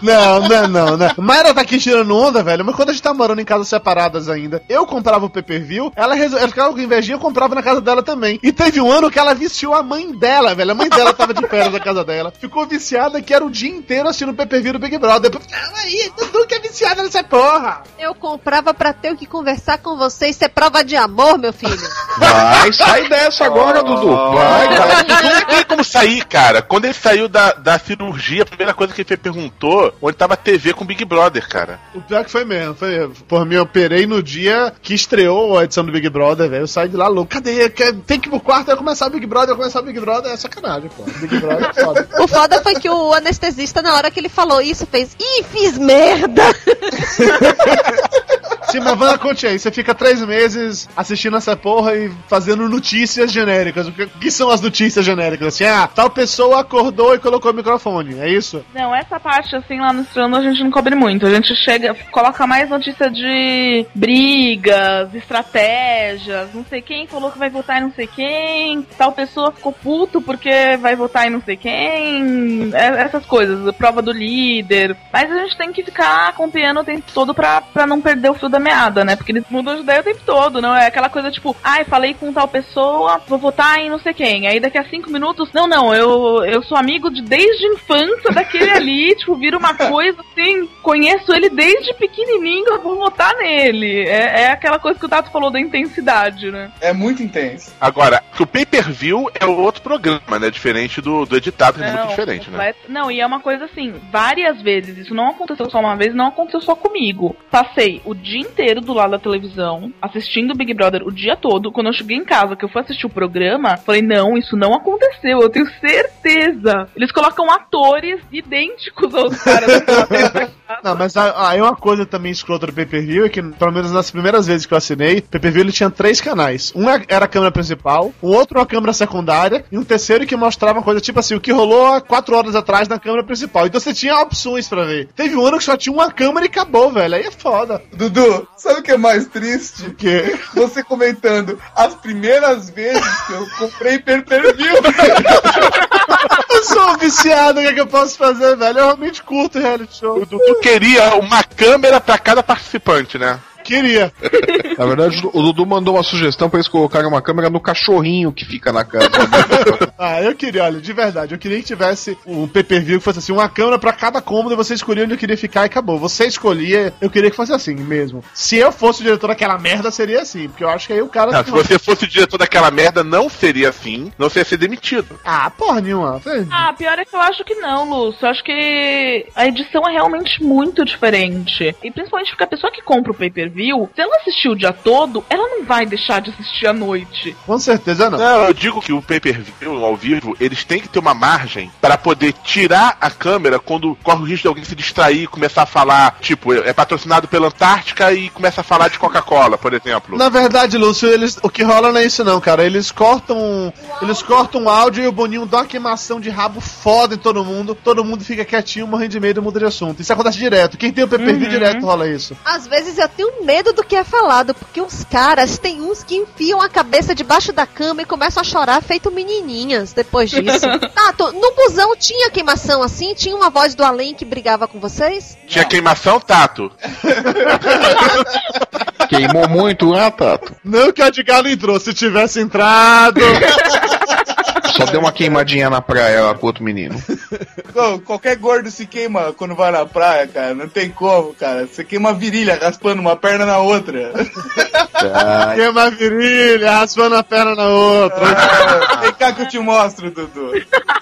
S1: Não, não, não, não. Mayra tá aqui tirando onda, velho, mas quando a gente tá morando em casas separadas ainda, eu comprava o pay-per-view, ela, resol... ela ficava com invejinha, eu comprava na casa dela também. E teve um ano que ela viciou a mãe dela, velho. A mãe dela tava de férias na casa dela. Ficou viciada que era o dia inteiro assistindo o pay-per-view do Big Brother. Depois, aí, Dudu que é viciada nessa porra.
S2: Eu comprava pra ter o que conversar com você. Isso é prova de amor, meu filho.
S5: Vai, sai dessa agora, Dudu. Vai, vai.
S3: Dudu não tem como sair, cara. Quando ele saiu da, da cirurgia, a primeira coisa que ele perguntou, onde tava a TV com Big Brother, cara.
S1: O pior que foi mesmo. Foi, por mim, eu operei no dia que estreou a edição do Big Brother, velho. Eu saí de lá louco. Cadê? Quer- Tem que ir pro quarto, eu começar o Big Brother, eu começar o Big Brother. É sacanagem, pô. Big Brother é foda.
S2: O foda foi que o anestesista, na hora que ele falou isso, fez. Ih, fiz merda!
S1: Sim, mas Vana, conte aí. Você fica três meses assistindo essa porra e fazendo notícias genéricas. O que, o que são as notícias genéricas? Assim, ah, tal pessoa acordou e colocou o microfone. É isso?
S4: Não, essa parte, assim, lá no Estrano a gente não cobre muito. A gente chega, coloca mais notícia de brigas, estratégias, não sei quem falou que vai votar em não sei quem, tal pessoa ficou puto porque vai votar em não sei quem, é- essas coisas, prova do líder. Mas a gente tem que ficar acompanhando o tempo todo pra, pra não perder o fio da meada, né? Porque eles mudam de ideia o tempo todo, não é aquela coisa tipo, ai, falei com tal pessoa, vou votar em não sei quem. Aí daqui a cinco minutos, não, não, eu, eu sou amigo de desde a infância daquele ali, tipo, vira uma coisa assim, conheço ele desde pequenininho, eu vou votar nele. É, é aquela coisa que o Tato falou da intensidade, né?
S6: É muito intenso.
S3: Agora, que o pay-per-view é outro programa, né? Diferente do, do editado, que é muito diferente, né?
S4: Não, e é uma coisa assim, várias vezes, isso não aconteceu só uma vez, não aconteceu só comigo. Passei o dia inteiro do lado da televisão, assistindo o Big Brother o dia todo. Quando eu cheguei em casa, que eu fui assistir o programa, falei, não, isso não aconteceu, eu tenho certeza. Eles colocam atores idênticos aos caras da TV.
S1: Não, mas ah, aí uma coisa também escrota do pay-per-view é que, pelo menos nas primeiras vezes que eu assinei, o pay-per-view ele tinha três canais. Um é- era a câmera principal, o outro uma câmera secundária e um terceiro que mostrava uma coisa tipo assim, o que rolou há quatro horas atrás na câmera principal. Então você tinha opções pra ver. Teve um ano que só tinha uma câmera e acabou, velho. Aí é foda.
S6: Dudu, sabe o que é mais triste?
S1: O quê?
S6: Você comentando as primeiras vezes que eu comprei per per view.
S1: Eu sou viciado, o que, é que eu posso fazer, velho? Eu realmente curto reality show.
S3: O Dudu queria uma câmera pra cada participante, né?
S1: Queria.
S5: Na verdade, o Dudu mandou uma sugestão pra eles colocarem uma câmera no cachorrinho que fica na casa.
S1: Ah, eu queria, olha, de verdade, eu queria que tivesse um pay-per-view que fosse assim, uma câmera pra cada cômodo e você escolhia onde eu queria ficar e acabou. Você escolhia, eu queria que fosse assim mesmo. Se eu fosse o diretor daquela merda, seria assim, porque eu acho que aí o cara.
S3: Não, se você fosse o diretor daquela merda, não seria assim, não você ia ser demitido.
S1: Ah, porra nenhuma.
S4: Ah, pior é que eu acho que não, Lúcio. Eu acho que a edição é realmente muito diferente. E principalmente porque a pessoa que compra o pay-per-view, se ela assistir o dia todo, ela não vai deixar de assistir à noite.
S1: Com certeza não.
S3: Não, eu digo que o pay-per-view ao vivo, eles têm que ter uma margem para poder tirar a câmera quando corre o risco de alguém se distrair e começar a falar, tipo, é patrocinado pela Antártica e começa a falar de Coca-Cola, por exemplo.
S1: Na verdade, Lúcio, eles, o que rola não é isso não, cara. Eles cortam. Eles cortam o áudio e o Boninho dá uma queimação de rabo foda em todo mundo. Todo mundo fica quietinho, morrendo de medo e muda de assunto. Isso acontece direto. Quem tem o PPV
S4: Uhum.
S1: direto rola isso.
S2: Às vezes eu tenho medo do que é falado, porque os caras tem uns que enfiam a cabeça debaixo da cama e começam a chorar feito menininhas depois disso. Tato, no busão tinha queimação assim? Tinha uma voz do além que brigava com vocês?
S3: Tinha queimação, Tato.
S5: Queimou muito, ah, Tato.
S1: Não que a de galo entrou. Se tivesse entrado.
S5: Só deu uma queimadinha na praia lá pro outro menino.
S6: Qualquer gordo se queima quando vai na praia, cara. Não tem como, cara. Você queima a virilha raspando uma perna na outra.
S1: Queima a virilha, raspando a perna na outra.
S6: Ah, Vem cá que eu te mostro, Dudu.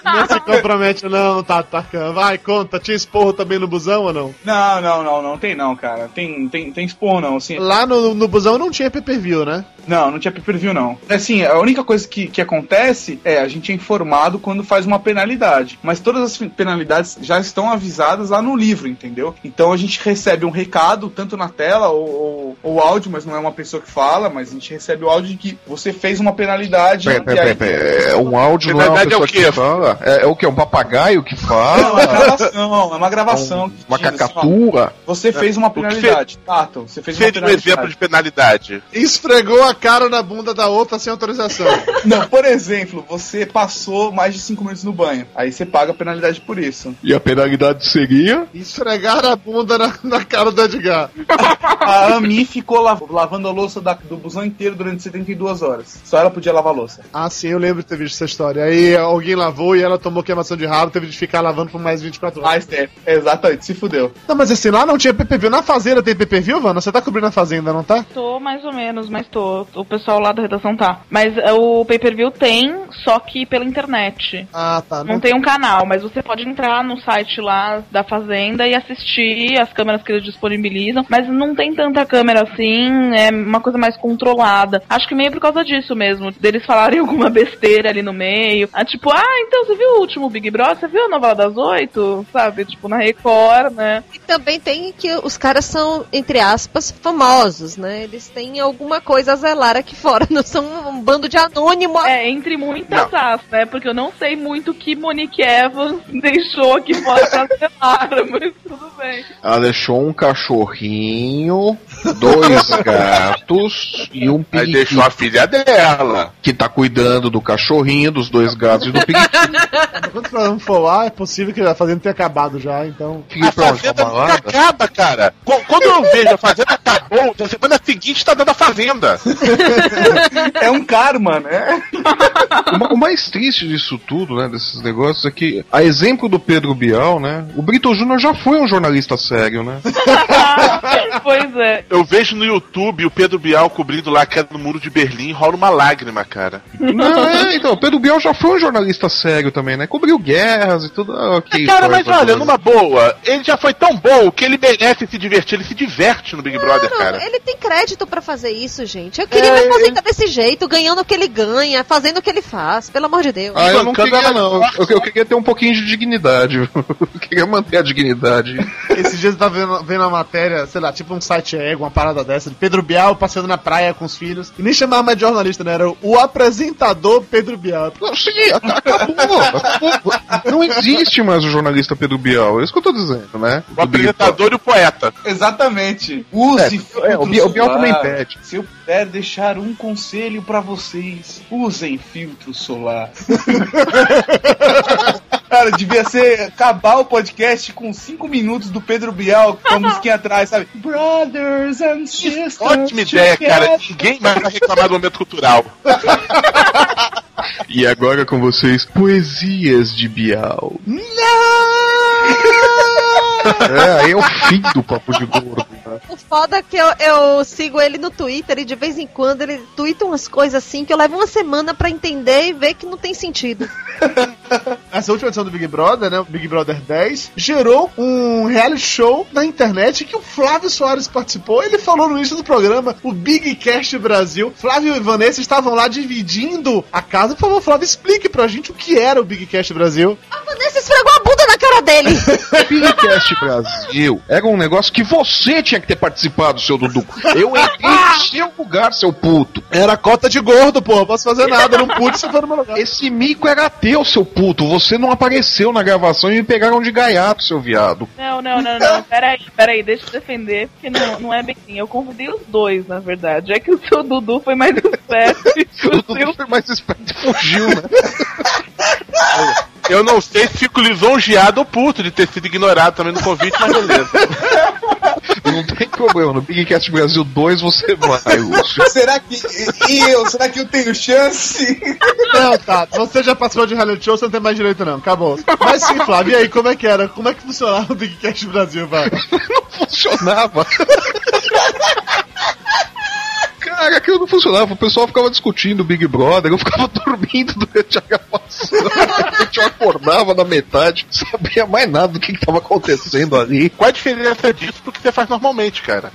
S1: Não se compromete não, tá atacando. Vai, conta. Tinha esporro também no busão ou não?
S6: Não, não, não, não tem não, cara. Tem, tem, tem spawn não, assim.
S1: Lá no, no busão não tinha pay-per-view, né?
S6: Não, não tinha pay-per-view não. Assim, a única coisa que, que acontece é a gente é informado quando faz uma penalidade. Mas todas as penalidades já estão avisadas lá no livro, entendeu? Então a gente recebe um recado, tanto na tela ou, ou, ou áudio, mas não é uma pessoa que fala, mas a gente recebe o áudio de que você fez uma penalidade.
S5: Pera, pera,
S6: aí-
S5: pera, pera. É um áudio, não é uma
S3: Verdade é o
S5: pessoa
S3: quê?
S5: que fala? É, é o que? Um papagaio que
S6: Não, é uma
S5: fala?
S6: gravação, é uma gravação. que
S5: Uma
S6: diz assim, ó,
S5: cacatua?
S6: Você fez uma penalidade, Tato. Você fez uma
S3: Seja um
S6: penalidade.
S3: exemplo de penalidade.
S1: Esfregou a cara na bunda da outra sem autorização.
S6: Não, por exemplo, você passou mais de 5 minutos no banho. Aí você paga a penalidade por isso.
S5: E a penalidade seria?
S1: Esfregar a bunda na, na cara do Edgar.
S6: A Ami ficou la- lavando a louça da- do busão inteiro durante 72 horas. Só ela podia lavar a louça.
S1: Ah, sim, eu lembro de ter visto essa história. Aí alguém lavou e ela tomou queimação de rabo, teve de ficar lavando por mais 24 horas.
S6: Mais tempo. Exatamente, se fudeu.
S1: Não, mas assim, lá não tinha PPV. Na Fazenda tem PPV, Vana? Você tá cobrindo a Fazenda, não tá?
S4: Tô mais ou menos, mas tô. O pessoal lá da redação tá. Mas é, o pay-per-view tem, só que pela internet.
S1: Ah, tá.
S4: Não tem um canal, mas você pode entrar no site lá da Fazenda e assistir as câmeras que eles disponibilizam. Mas não tem tanta câmera assim, é uma coisa mais controlada. Acho que meio por causa disso mesmo, deles falarem alguma besteira ali no meio. Ah, tipo, ah, então você viu o último Big Brother? Você viu a novela das oito? Sabe? Tipo, na Record, né?
S2: E também tem que os caras são, entre aspas, famosos, né? Eles têm alguma coisa a zelar aqui fora, não são um bando de anônimos.
S4: É, entre muitas aspas, né? Porque eu não sei muito o que Monique Evans deixou aqui fora pra zelar, mas tudo bem.
S5: Ela deixou um cachorrinho, dois gatos e um
S3: Aí
S5: periquito.
S3: deixou a filha dela.
S5: Que tá cuidando do cachorrinho, dos dois gatos e do periquito.
S1: Quando o programa for lá, é possível que a Fazenda tenha acabado já, então.
S5: Fica
S3: A fazenda nunca acaba, cara. Qu- Quando eu vejo a fazenda acabou, na semana seguinte tá dando a fazenda.
S6: É um karma, né?
S5: O ma- o mais triste disso tudo, né, desses negócios, é que, a exemplo do Pedro Bial, né, o Brito Júnior já foi um jornalista sério, né?
S4: pois é.
S3: Eu vejo no YouTube o Pedro Bial cobrindo lá a queda no muro de Berlim, rola uma lágrima, cara.
S5: Não, é, então, o Pedro Bial já foi um jornalista sério também, né? Cobriu guerras e tudo. Ah, ok,
S3: cara,
S5: foi,
S3: mas
S5: foi,
S3: olha,
S5: foi.
S3: numa boa, ele já foi tão bom que ele merece se divertir. Ele se diverte no Big Brother, cara.
S2: ele tem crédito pra fazer isso, gente. Eu queria
S3: É,
S2: me aposentar desse jeito, ganhando o que ele ganha, fazendo o que ele faz, pelo amor de Deus.
S5: Ah, eu não queria, não. Eu, eu queria ter um pouquinho de dignidade. Eu queria manter a dignidade.
S1: Esses dias eu tava vendo, vendo a matéria, sei lá, tipo um site ego, uma parada dessa, de Pedro Bial passeando na praia com os filhos. E nem chamava mais de jornalista, né? Era o apresentador Pedro Bial.
S5: Sim, acabou, acabou. Não existe mais o jornalista Pedro Bial, é isso que eu tô dizendo, né?
S3: O apresentador e o poeta.
S6: Exatamente. Use
S5: É, é, o Biel- o
S6: solar.
S5: também pede.
S6: Se eu puder deixar um conselho pra vocês, usem filtro solar. Cara, devia ser acabar o podcast com 5 minutos do Pedro Bial com a musiquinha atrás, sabe? Brothers and sisters.
S3: Ótima ideia, cara. Ninguém mais vai reclamar do momento cultural.
S5: E agora com vocês, poesias de Bial. É, aí é o fim do papo de gordo. né?
S2: O foda é que eu, eu sigo ele no Twitter e de vez em quando ele twitta umas coisas assim que eu levo uma semana pra entender e ver que não tem sentido.
S1: Essa última edição do Big Brother, né? o Big Brother 10, gerou um reality show na internet que o Flávio Soares participou. Ele falou no início do programa, o Big Cast Brasil. Flávio e Vanessa estavam lá dividindo a casa. Por favor, Flávio, explique pra gente o que era o Big Cast Brasil.
S2: A Vanessa esfregou a bunda na cara dele.
S5: Brasil era um negócio que você tinha que ter participado, seu Dudu. Eu entrei no seu lugar, seu puto.
S1: Era cota de gordo, pô. Não posso fazer nada, não pude, você foi no meu lugar.
S5: Esse mico era teu, seu puto. Você não apareceu na gravação e me pegaram de gaiato, seu viado.
S4: Não, não, não, não. Peraí, peraí, deixa eu defender, porque não, não é bem assim. Eu convidei os dois, na verdade. É que o seu Dudu foi mais esperto e
S5: O
S4: o
S5: Dudu
S4: seu.
S5: foi mais esperto e fugiu, né?
S3: Eu não sei se fico lisonjeado ou puto de ter sido ignorado também no convite, mas beleza.
S5: Não tem problema. No Bigcast Brasil 2 você vai, Lúcio.
S6: Será que. E eu? Será que eu tenho chance?
S1: Não, tá. Você já participou de reality show, você não tem mais direito, não. Acabou. Mas sim, Flávio, e aí, como é que era? Como é que funcionava o Big Cast Brasil, vai?
S5: Não funcionava. Cara, aquilo não funcionava. O pessoal ficava discutindo o Big Brother, eu ficava dormindo durante a gravação. Eu acordava na metade, não sabia mais nada do que estava acontecendo ali.
S3: Qual a diferença disso pro que você faz normalmente, cara?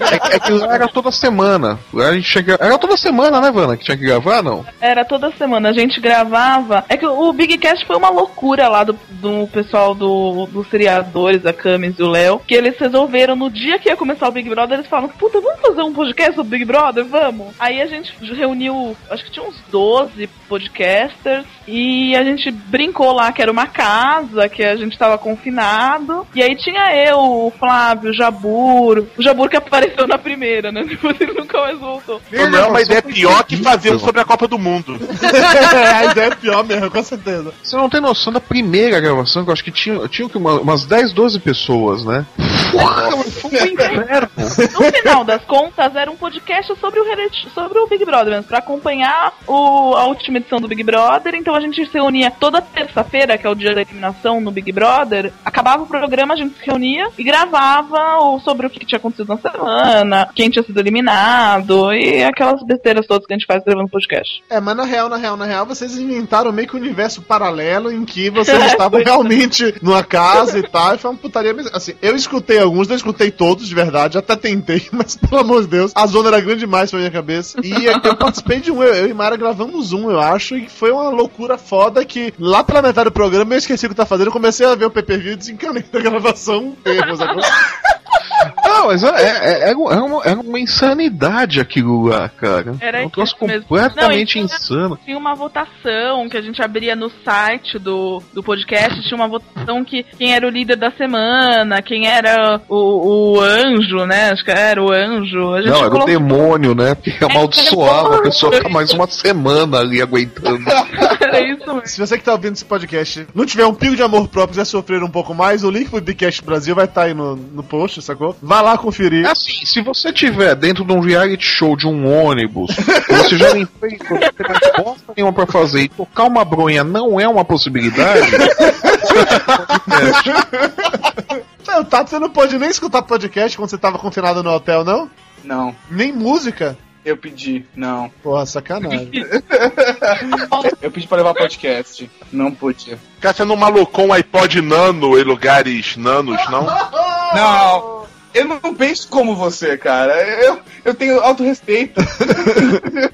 S5: É, é que lá era toda semana. Lá a gente chega... Era toda semana, né, Vana? Que tinha que gravar, não?
S4: Era toda semana, a gente gravava. É que o Big Cast foi uma loucura lá do, do pessoal do, dos seriadores, a Camis e o Léo, que eles resolveram no dia que ia começar o Big Brother, eles falaram: Puta, vamos fazer um podcast sobre Big Brother? Vamos. Aí a gente reuniu, acho que tinha uns 12 podcasters, e a gente brincou lá que era uma casa, que a gente tava confinado. E aí tinha eu, o Flávio, o Jabur, o Jabur que apareceu na primeira, né? Depois ele nunca mais voltou.
S3: Não, não é uma ideia pior que fazer sobre a Copa do Mundo.
S1: a ideia é pior mesmo, com certeza.
S5: Você não tem noção da primeira gravação, que eu acho que tinha, tinha uma- umas 10, 12 pessoas, né? Porra, mas foi um inferno.
S4: No final das contas, era um podcast sobre o, sobre o Big Brother mesmo, pra acompanhar o, a última edição do Big Brother. Então a gente se reunia toda terça-feira, que é o dia da eliminação no Big Brother. Acabava o programa, a gente se reunia e gravava o, sobre o que tinha acontecido na semana, quem tinha sido eliminado e aquelas besteiras todas que a gente faz gravando podcast.
S1: É, mas na real, na real, na real, vocês inventaram meio que um universo paralelo em que vocês estavam realmente numa casa e tal, e foi uma putaria. Assim, eu escutei alguns, não escutei todos, de verdade, até tentei, mas pelo amor de Deus, a zona era grande demais pra minha cabeça. E eu participei de um, eu, eu e Mara gravamos um, eu acho, e foi uma loucura foda que lá pela metade do programa eu esqueci o que tá fazendo, comecei a ver o PPV e desencanei da gravação, sacou?
S5: Não, mas é, é, é, uma, é uma- é uma insanidade aquilo lá, cara.
S4: Era
S5: é um troço completamente
S4: Não, tinha-
S5: insano.
S4: Tinha uma votação que a gente abria no site do, do podcast, tinha uma votação que quem era o líder da semana, quem era o, o anjo, né? Acho que era o anjo. A gente
S5: Não, era o
S4: colocou-
S5: demônio, né? Porque amaldiçoava, a pessoa fica mais uma semana ali aguentando.
S4: Era isso mesmo.
S1: Se você que tá ouvindo esse podcast não tiver um pingo de amor próprio e quiser sofrer um pouco mais, o link pro Bigcast Brasil vai estar aí no, no post, sacou? Vá lá conferir.
S5: É assim, se você tiver dentro de um reality show de um ônibus, você já nem fez, você não tem mais bosta nenhuma pra fazer e tocar uma bronha não é uma possibilidade.
S1: Não, Tato, você não pode nem escutar podcast quando você tava confinado no hotel, não?
S6: Não,
S1: Nem música?
S6: Eu pedi, não.
S1: Porra, sacanagem.
S6: Eu pedi pra levar podcast. Não podia.
S3: Cara, você não malucou um iPod nano em lugares nanos, não?
S6: Não, Eu não penso como você, cara. Eu, eu tenho autorrespeito.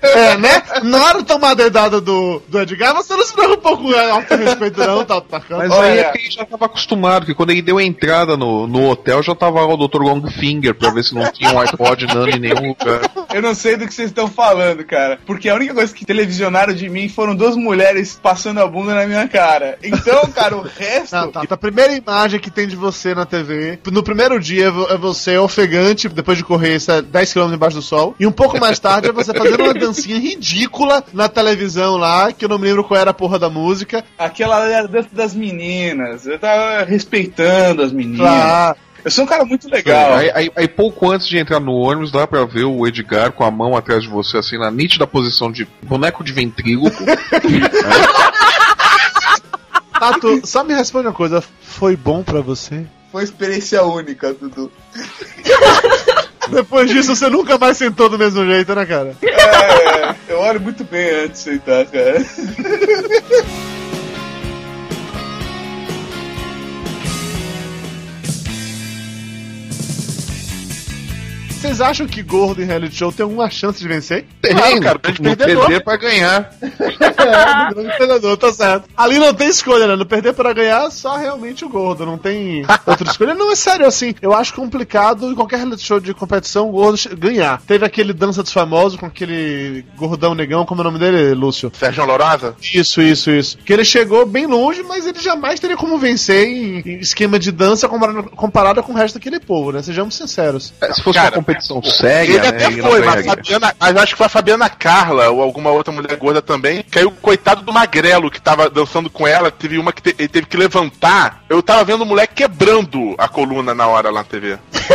S1: É, né? Na hora de tomar a dedada do, do Edgar, você não se preocupou com auto-respeito, não, tá atacando.
S5: Mas
S6: Olha.
S5: aí é que ele já tava acostumado, que quando ele deu a entrada no, no hotel, já tava lá o Dr. Longfinger pra ver se não tinha um iPod nano em nenhum lugar.
S6: Eu não sei do que vocês estão falando, cara. Porque a única coisa que televisionaram de mim foram duas mulheres passando a bunda na minha cara. Então, cara, o resto.
S1: Não, tá. A primeira imagem que tem de você na TV, no primeiro dia é vo- é você ofegante, depois de correr essa 10km embaixo do sol, e um pouco mais tarde é você fazendo uma dancinha ridícula na televisão lá, que eu não me lembro qual era a porra da música.
S6: Aquela era a dança das meninas. Eu tava respeitando as meninas.
S1: Lá.
S6: Eu sou um cara muito legal.
S5: Aí, aí- aí pouco antes de entrar no ônibus, dá pra ver o Edgar com a mão atrás de você, assim, na nítida posição de boneco de ventríloco.
S1: Tato, só me responde uma coisa, foi bom pra você?
S6: Foi experiência única, Dudu.
S1: Depois disso, você nunca mais sentou do mesmo jeito, né, cara?
S6: É, eu olho muito bem antes de sentar, cara.
S1: Vocês acham que gordo em reality show tem alguma chance de vencer?
S5: Tem,
S3: Claro, cara, grande
S5: no
S3: perdedor.
S5: perder pra ganhar.
S1: É, grande perdedor, tá certo. Ali não tem escolha, né? No perder para ganhar, só realmente o gordo. Não tem outra escolha. Não, é sério, assim. Eu acho complicado em qualquer reality show de competição o gordo ganhar. Teve aquele Dança dos Famosos com aquele gordão negão, como é o nome dele, Lúcio?
S3: Sérgio Lorosa?
S1: Isso, isso, isso. Que ele chegou bem longe, mas ele jamais teria como vencer em, em esquema de dança comparado, comparado com o resto daquele povo, né? Sejamos sinceros.
S5: É, Se fosse
S3: Cara,
S5: uma competição séria,
S3: Ele
S5: né,
S3: até
S5: ele não
S3: foi, mas. Fabiana, mas acho que foi a Fabiana Carla ou alguma outra mulher gorda também. Aí o coitado do Magrelo que tava dançando com ela, teve uma que te- ele teve que levantar. Eu tava vendo o moleque quebrando a coluna na hora lá na TV.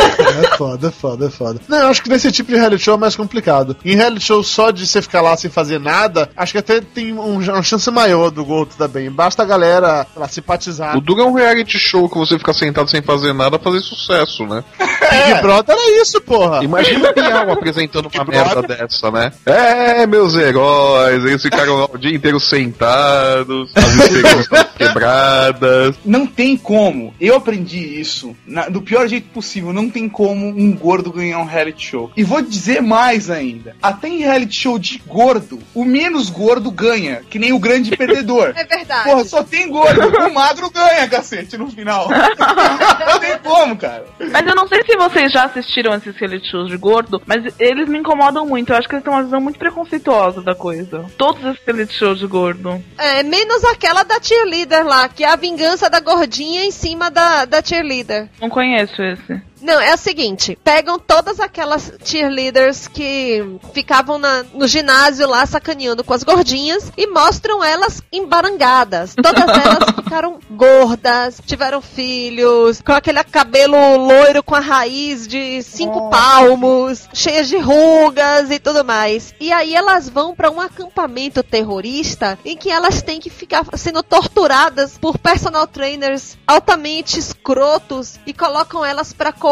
S1: É foda, é foda, é foda. Não, eu acho que nesse tipo de reality show é mais complicado. Em reality show só de você ficar lá sem fazer nada, acho que até tem um- uma chance maior do gordo também. Basta a galera lá, simpatizar.
S5: O Duga é um reality show que você fica sentado sem fazer nada fazer sucesso, né?
S1: Big Brother era isso, porra.
S5: Imagina o Bial apresentando uma merda dessa, né? É, meus heróis, eles ficaram lá o dia inteiro sentados, as esperanças quebradas.
S6: Não tem como. Eu aprendi isso na- do pior jeito possível. Não tem como um gordo ganhar um reality show. E vou dizer mais ainda. Até em reality show de gordo, o menos gordo ganha, que nem o grande perdedor.
S2: É verdade.
S6: Porra, só tem gordo. O magro ganha, cacete, no final. Não tem como, cara.
S4: Mas eu não sei se vocês já assistiram esses reality shows de gordo, mas eles me incomodam muito. Eu acho que eles têm uma visão muito preconceituosa da coisa. Todos esses reality shows de gordo.
S2: É, menos aquela da cheerleader lá, que é a vingança da gordinha em cima da, da cheerleader.
S4: Não conheço esse.
S2: Não, é o seguinte: pegam todas aquelas cheerleaders que ficavam na- no ginásio lá sacaneando com as gordinhas e mostram elas embarangadas. Todas elas ficaram gordas, tiveram filhos, com aquele cabelo loiro com a raiz de cinco palmos, cheias de rugas e tudo mais. E aí elas vão pra um acampamento terrorista em que elas têm que ficar sendo torturadas por personal trainers altamente escrotos e colocam elas pra correr,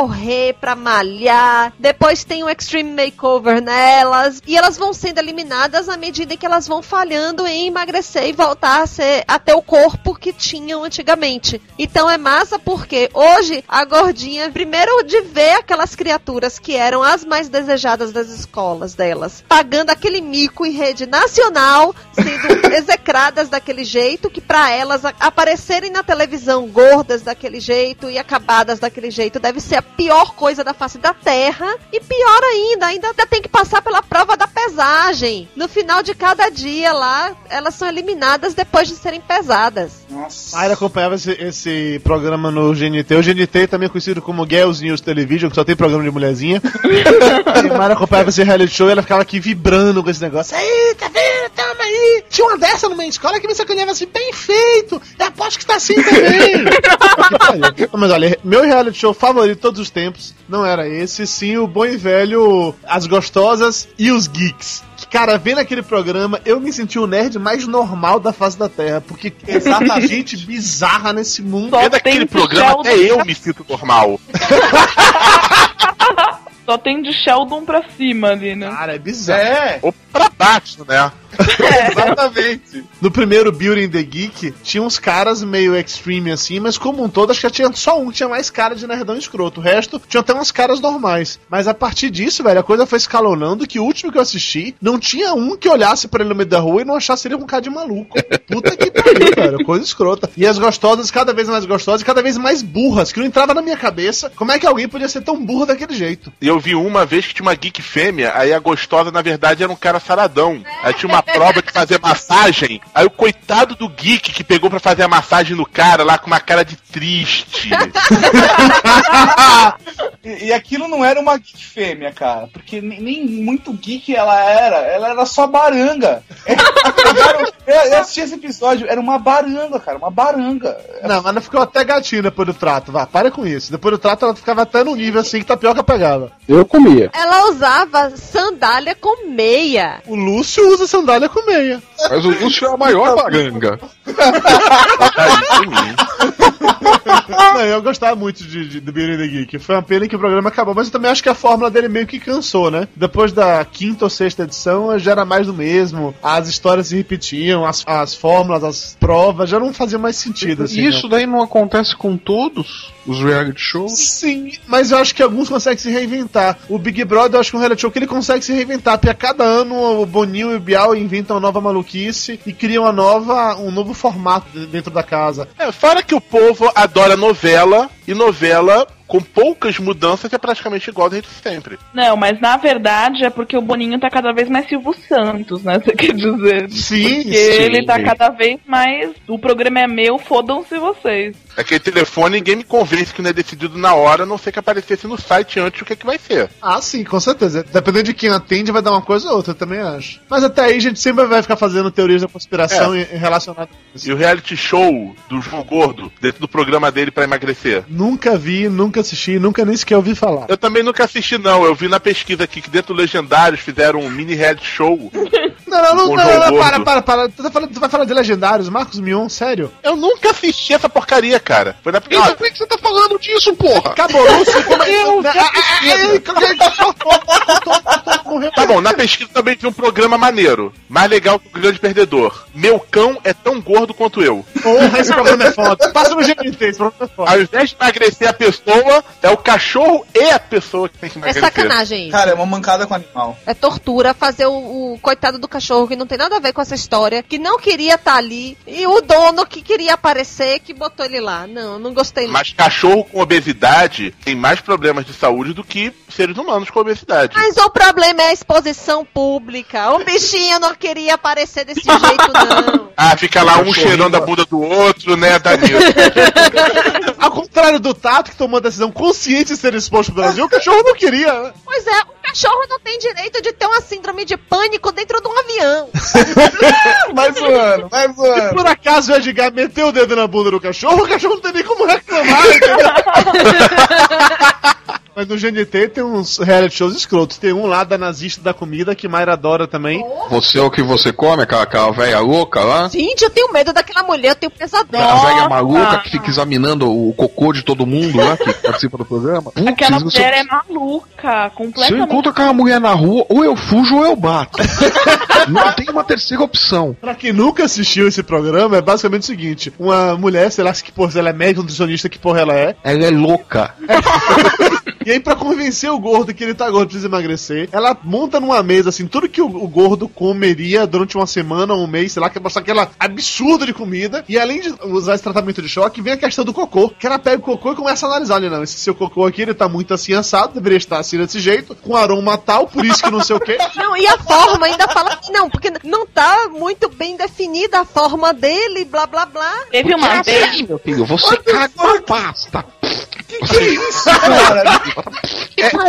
S2: pra malhar. Depois tem um extreme makeover nelas e elas vão sendo eliminadas à medida que elas vão falhando em emagrecer e voltar a ser até o corpo que tinham antigamente. Então é massa porque hoje a gordinha, primeiro de ver aquelas criaturas que eram as mais desejadas das escolas delas, pagando aquele mico em rede nacional, sendo execradas daquele jeito, que pra elas aparecerem na televisão gordas daquele jeito e acabadas daquele jeito deve ser a pior coisa da face da terra. E pior ainda, ainda tem que passar pela prova da pesagem. No final de cada dia lá, elas são eliminadas depois de serem pesadas.
S6: Nossa.
S1: Mayra acompanhava esse, esse programa no GNT. O GNT também é conhecido como Girls News Television, que só tem programa de mulherzinha. e Mayra acompanhava esse reality show e ela ficava aqui vibrando com esse negócio. Aí, tá vendo? Toma aí! Tinha uma dessa numa escola que me sacaneava assim, bem feito! Eu aposto que tá assim também! Mas olha, meu reality show favorito de todos os tempos não era esse, sim o bom e velho As Gostosas e os Geeks. Que, Cara, vendo aquele programa, eu me senti o nerd mais normal da face da Terra, porque exata gente bizarra nesse mundo.
S3: É daquele
S4: tem
S3: programa, até eu me sinto normal.
S4: Só tem de Sheldon pra cima ali, né?
S1: Cara, é bizarro.
S6: É,
S3: Ou pra baixo, né?
S6: exatamente.
S1: No primeiro and the Geek, tinha uns caras meio extreme assim, mas como um todo, acho que tinha só um que tinha mais cara de nerdão escroto. O resto tinha até uns caras normais. Mas a partir disso, velho, a coisa foi escalonando que o último que eu assisti, não tinha um que olhasse pra ele no meio da rua e não achasse ele um cara de maluco. Puta que pariu, velho. Coisa escrota. E as gostosas, cada vez mais gostosas, e cada vez mais burras, que não entrava na minha cabeça. Como é que alguém podia ser tão burro daquele jeito?
S3: E eu vi uma vez que tinha uma geek fêmea, aí a gostosa, na verdade, era um cara saradão. Aí tinha uma prova de fazer massagem, aí o coitado do geek que pegou pra fazer a massagem no cara lá com uma cara de triste.
S6: E, e aquilo não era uma geek fêmea, cara. Porque nem, nem muito geek ela era. Ela era só baranga. É, eu, eu assisti esse episódio, era uma baranga, cara. Uma baranga.
S1: Não, mas ela ficou até gatinha depois do trato. Vá, para com isso. Depois do trato, ela ficava até no nível assim que tapioca pegava.
S5: Eu comia.
S2: Ela usava sandália com meia.
S1: O Lúcio usa sandália com meia.
S5: Mas o Lúcio é a maior baranga.
S1: Não, eu gostava muito de, de, do Beauty and the Geek. Foi uma pena que o programa acabou, mas eu também acho que a fórmula dele meio que cansou, né? Depois da quinta ou sexta edição, já era mais do mesmo. As histórias se repetiam, as, as fórmulas, as provas, já não fazia mais sentido, assim.
S5: E isso daí não acontece com todos os reality shows?
S1: Sim, mas eu acho que alguns conseguem se reinventar. O Big Brother, eu acho que é um reality show que ele consegue se reinventar, porque a cada ano o Boninho e o Bial inventam uma nova maluquice e criam uma nova, um novo formato de- dentro da casa.
S3: É, fora que o povo adora novela, e novela, com poucas mudanças, é praticamente igual desde sempre.
S4: Não, mas na verdade é porque o Boninho tá cada vez mais Silvio Santos, né? Você quer dizer?
S1: Sim,
S4: Porque ele tá cada vez mais. O programa é meu, fodam-se vocês.
S3: Aquele telefone, ninguém me convence que não é decidido na hora, a não ser que aparecesse no site antes o que, é que vai ser.
S1: Ah, sim, com certeza. Dependendo de quem atende, vai dar uma coisa ou outra, eu também acho. Mas até aí a gente sempre vai ficar fazendo teorias da conspiração
S3: É.
S1: relacionadas a isso.
S3: E o reality show do João Gordo, dentro do programa dele pra emagrecer.
S1: Nunca vi, nunca assisti, nunca nem sequer ouvi falar.
S3: Eu também nunca assisti, não. Eu vi na pesquisa aqui que dentro do Legendários fizeram um mini reality show.
S1: Não, não, não, não, não, para, para, para. Tu, tá falando, tu vai falar de Legendários, Marcos Mion, sério?
S3: Eu nunca assisti essa porcaria, cara. Foi na
S5: Então
S3: primeira.
S5: por que você tá falando disso, porra?
S1: Acabou, Lúcio, como é
S3: Eu
S1: Ah, ah, ah, Morreu.
S3: Tá bom, na pesquisa também tinha um programa maneiro. Mais legal que o Grande Perdedor. Meu cão é tão gordo quanto eu.
S1: Porra, esse programa é foda. Passa no GNT, esse programa é foda.
S3: Ao invés de emagrecer a pessoa, é o cachorro e a pessoa que tem que
S2: É
S3: emagrecer.
S2: sacanagem isso.
S6: Cara, é uma mancada com animal.
S2: É tortura fazer o, o coitado do cachorro que não tem nada a ver com essa história, que não queria estar ali, e o dono que queria aparecer, que botou ele lá. Não, não gostei. não.
S3: Mas cachorro com obesidade tem mais problemas de saúde do que seres humanos com obesidade.
S2: Mas o problema é a exposição pública. O bichinho não queria aparecer desse jeito, não.
S3: Ah, fica lá um cheirando a bunda do outro, né, Danilo?
S1: Ao contrário do Tato, que tomou a decisão consciente de ser exposto pro Brasil, o cachorro não queria. né?
S2: Pois é, o cachorro não tem direito de ter uma síndrome de pânico dentro de um avião.
S6: Mais um ano, mais um
S1: Se
S6: ano.
S1: por acaso o Edgar meteu o dedo na bunda do cachorro, o cachorro não tem nem como reclamar, entendeu? Mas no GNT tem uns reality shows escrotos. Tem um lá da nazista da comida que Mayra adora também.
S5: Você é o que você come, aquela, aquela velha louca lá?
S2: Gente, eu tenho medo daquela mulher, eu tenho pesadelo.
S5: A velha maluca que fica examinando o cocô de todo mundo lá que participa do programa. Putz,
S4: Aquela mulher é maluca,
S5: Se eu
S4: completamente.
S5: encontro aquela mulher na rua, ou eu fujo ou eu bato. Não tem uma terceira opção.
S1: Pra quem nunca assistiu esse programa, é basicamente o seguinte: uma mulher, sei lá se que porra, ela é médica, nutricionista, que porra ela é.
S5: Ela é louca.
S1: E aí, pra convencer o gordo que ele tá gordo, precisa emagrecer, ela monta numa mesa, assim, tudo que o, o gordo comeria durante uma semana ou um mês, sei lá, que é mostrar aquela absurda de comida. E além de usar esse tratamento de choque, vem a questão do cocô. Que ela pega o cocô e começa a analisar, olha, não, esse seu cocô aqui, ele tá muito assim assado, deveria estar assim desse jeito, com aroma tal, por isso que não sei o quê.
S2: Não, e a forma ainda fala que não, porque não tá muito bem definida a forma dele, blá blá blá.
S4: Teve uma
S5: É
S4: vez.
S5: assim, meu filho, você caga na pasta.
S3: É,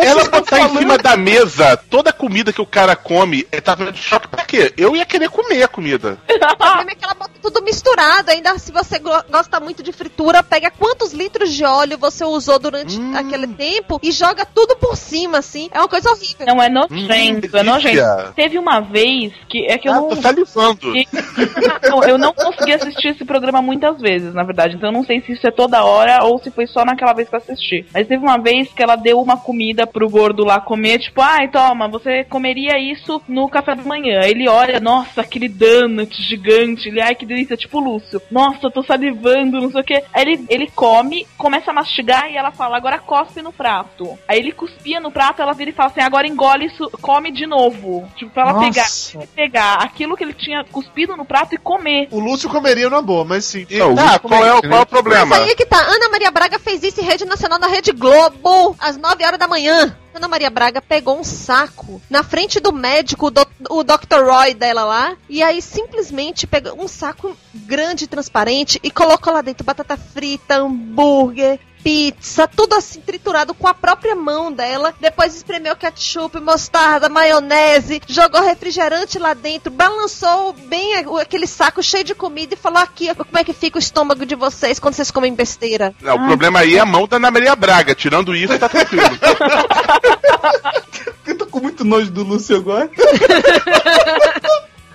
S3: ela botar em cima da mesa toda a comida que o cara come, é tava de choque pra quê? Eu ia querer comer a comida.
S2: O problema é que ela bota tudo misturado. Ainda se você go- gosta muito de fritura, pega quantos litros de óleo você usou durante aquele tempo e joga tudo por cima, assim. É uma coisa horrível.
S4: Não, é nojento, é nojento.
S3: delícia.
S4: Teve uma vez que é que eu
S3: Ah,
S4: não.
S3: tô salivando.
S4: que- Não, eu não consegui assistir esse programa muitas vezes, na verdade. Então eu não sei se isso é toda hora ou se foi só naquela vez pra assistir. Mas teve uma vez que ela deu uma comida pro gordo lá comer, tipo, ai, toma, você comeria isso no café da manhã. Ele olha, nossa, aquele donut gigante, ele, ai, que delícia, tipo o Lúcio. Nossa, eu tô salivando, não sei o que. Aí ele, ele come, começa a mastigar e ela fala, agora cospe no prato. Aí ele cuspia no prato, ela vira e fala assim, agora engole isso, come de novo. Tipo, pra ela pegar,
S1: Nossa.
S4: pegar aquilo que ele tinha cuspido no prato e comer.
S1: O Lúcio comeria numa boa, mas sim.
S5: Não,
S3: Tá, qual é, o- qual é o problema?
S2: Mas aí que tá, Ana Maria Braga fez isso em rede nacional na Rede Globo, às 9 horas da manhã. Ana Maria Braga pegou um saco na frente do médico, o, do, o Dr. Roy dela lá, e aí simplesmente pegou um saco grande, transparente, e colocou lá dentro batata frita, hambúrguer, pizza, tudo assim triturado com a própria mão dela. Depois espremeu ketchup, mostarda, maionese, jogou refrigerante lá dentro, balançou bem aquele saco cheio de comida e falou aqui, como é que fica o estômago de vocês quando vocês comem besteira.
S3: Não, o problema aí é a mão da Ana Maria Braga. Tirando isso, tá tranquilo.
S6: Eu tô com muito nojo do Lúcio agora.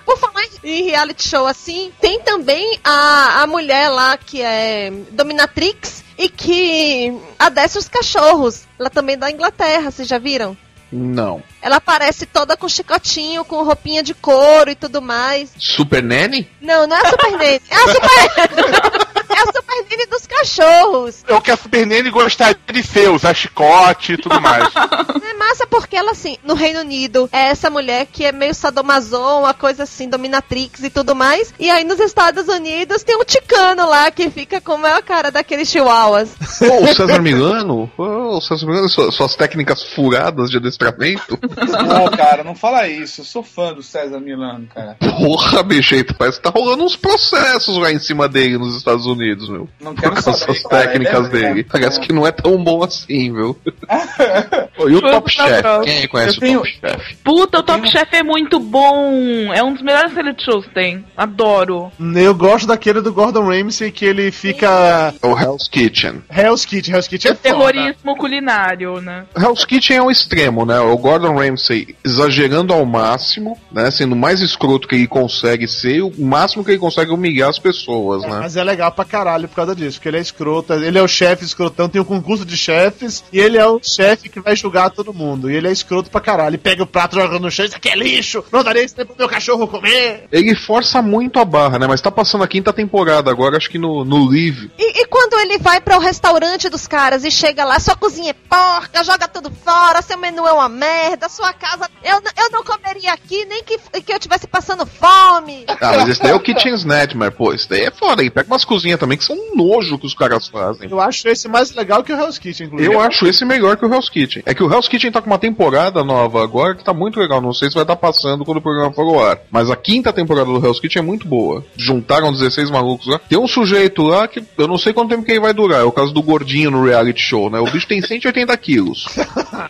S2: Por falar em reality show assim, tem também a, a mulher lá que é dominatrix e que adestra os cachorros. Ela também é da Inglaterra, vocês já viram?
S5: Não.
S2: Ela aparece toda com chicotinho, com roupinha de couro e tudo mais.
S5: Super Nanny?
S2: Não, não é a Super Nene. É a Super... é a Super Nene dos cachorros.
S3: É o que a Super Nene gostaria de ser, usar chicote e tudo mais.
S2: É massa porque ela, assim, no Reino Unido, é essa mulher que é meio sadomaso, uma coisa assim, dominatrix e tudo mais. E aí nos Estados Unidos tem um ticano lá que fica como é a cara daqueles chihuahuas.
S5: Ô, o César Milano? Ô, o César Milano, suas, suas técnicas furadas de adestramento?
S6: Não, cara, não fala isso. Eu sou fã do César Milano, cara.
S5: Porra, bicho, aí parece que tá rolando uns processos lá em cima dele nos Estados Unidos, meu.
S6: Não
S5: Por
S6: quero
S5: causa
S6: saber.
S5: das técnicas
S6: é-
S5: dele. Parece que não é tão bom assim, viu? E o Top Chef? Quem aí conhece
S6: tenho-
S5: o Top Chef?
S4: Puta, o Top Chef é muito bom. É um dos melhores reality shows que tem. Adoro.
S1: Eu gosto daquele do Gordon Ramsay que ele fica.
S5: É o Hell's Kitchen.
S1: Hell's Kitchen, Hell's Kitchen é foda.
S4: Terrorismo culinário, né?
S5: Hell's Kitchen é o extremo, né? O Gordon Ramsay exagerando ao máximo, né? Sendo o mais escroto que ele consegue ser, o máximo que ele consegue humilhar as pessoas, né?
S1: Mas é legal pra caralho por causa disso, porque ele é escroto, ele é o chefe escrotão, tem um concurso de chefes, e ele é o chefe que vai julgar todo mundo. E ele é escroto pra caralho. Ele pega o prato, joga no chão, isso aqui é lixo, não darei isso pro meu cachorro comer.
S5: Ele força muito a barra, né? Mas tá passando a quinta temporada agora, acho que no, no Live.
S2: E, e quando ele vai para o restaurante dos caras e chega lá, sua cozinha é porca, joga tudo fora, seu menu é uma merda, sua casa. Eu, eu não comeria aqui nem que, que eu tivesse passando fome.
S5: Ah, mas esse daí é o Kitchen's Nightmare, pô. Esse daí é foda. Ele pega umas cozinhas também que são um nojo que os caras fazem.
S1: Eu acho esse mais legal que o Hell's Kitchen, inclusive.
S5: Eu acho esse melhor que o Hell's Kitchen. É que o Hell's Kitchen tá com uma temporada nova agora que tá muito legal. Não sei se vai estar passando quando o programa for ao ar. Mas a quinta temporada do Hell's Kitchen é muito boa. Juntaram 16 malucos lá. Tem um sujeito lá que eu não sei quanto tempo que ele vai durar. É o caso do gordinho no reality show, né? O bicho tem 180 quilos.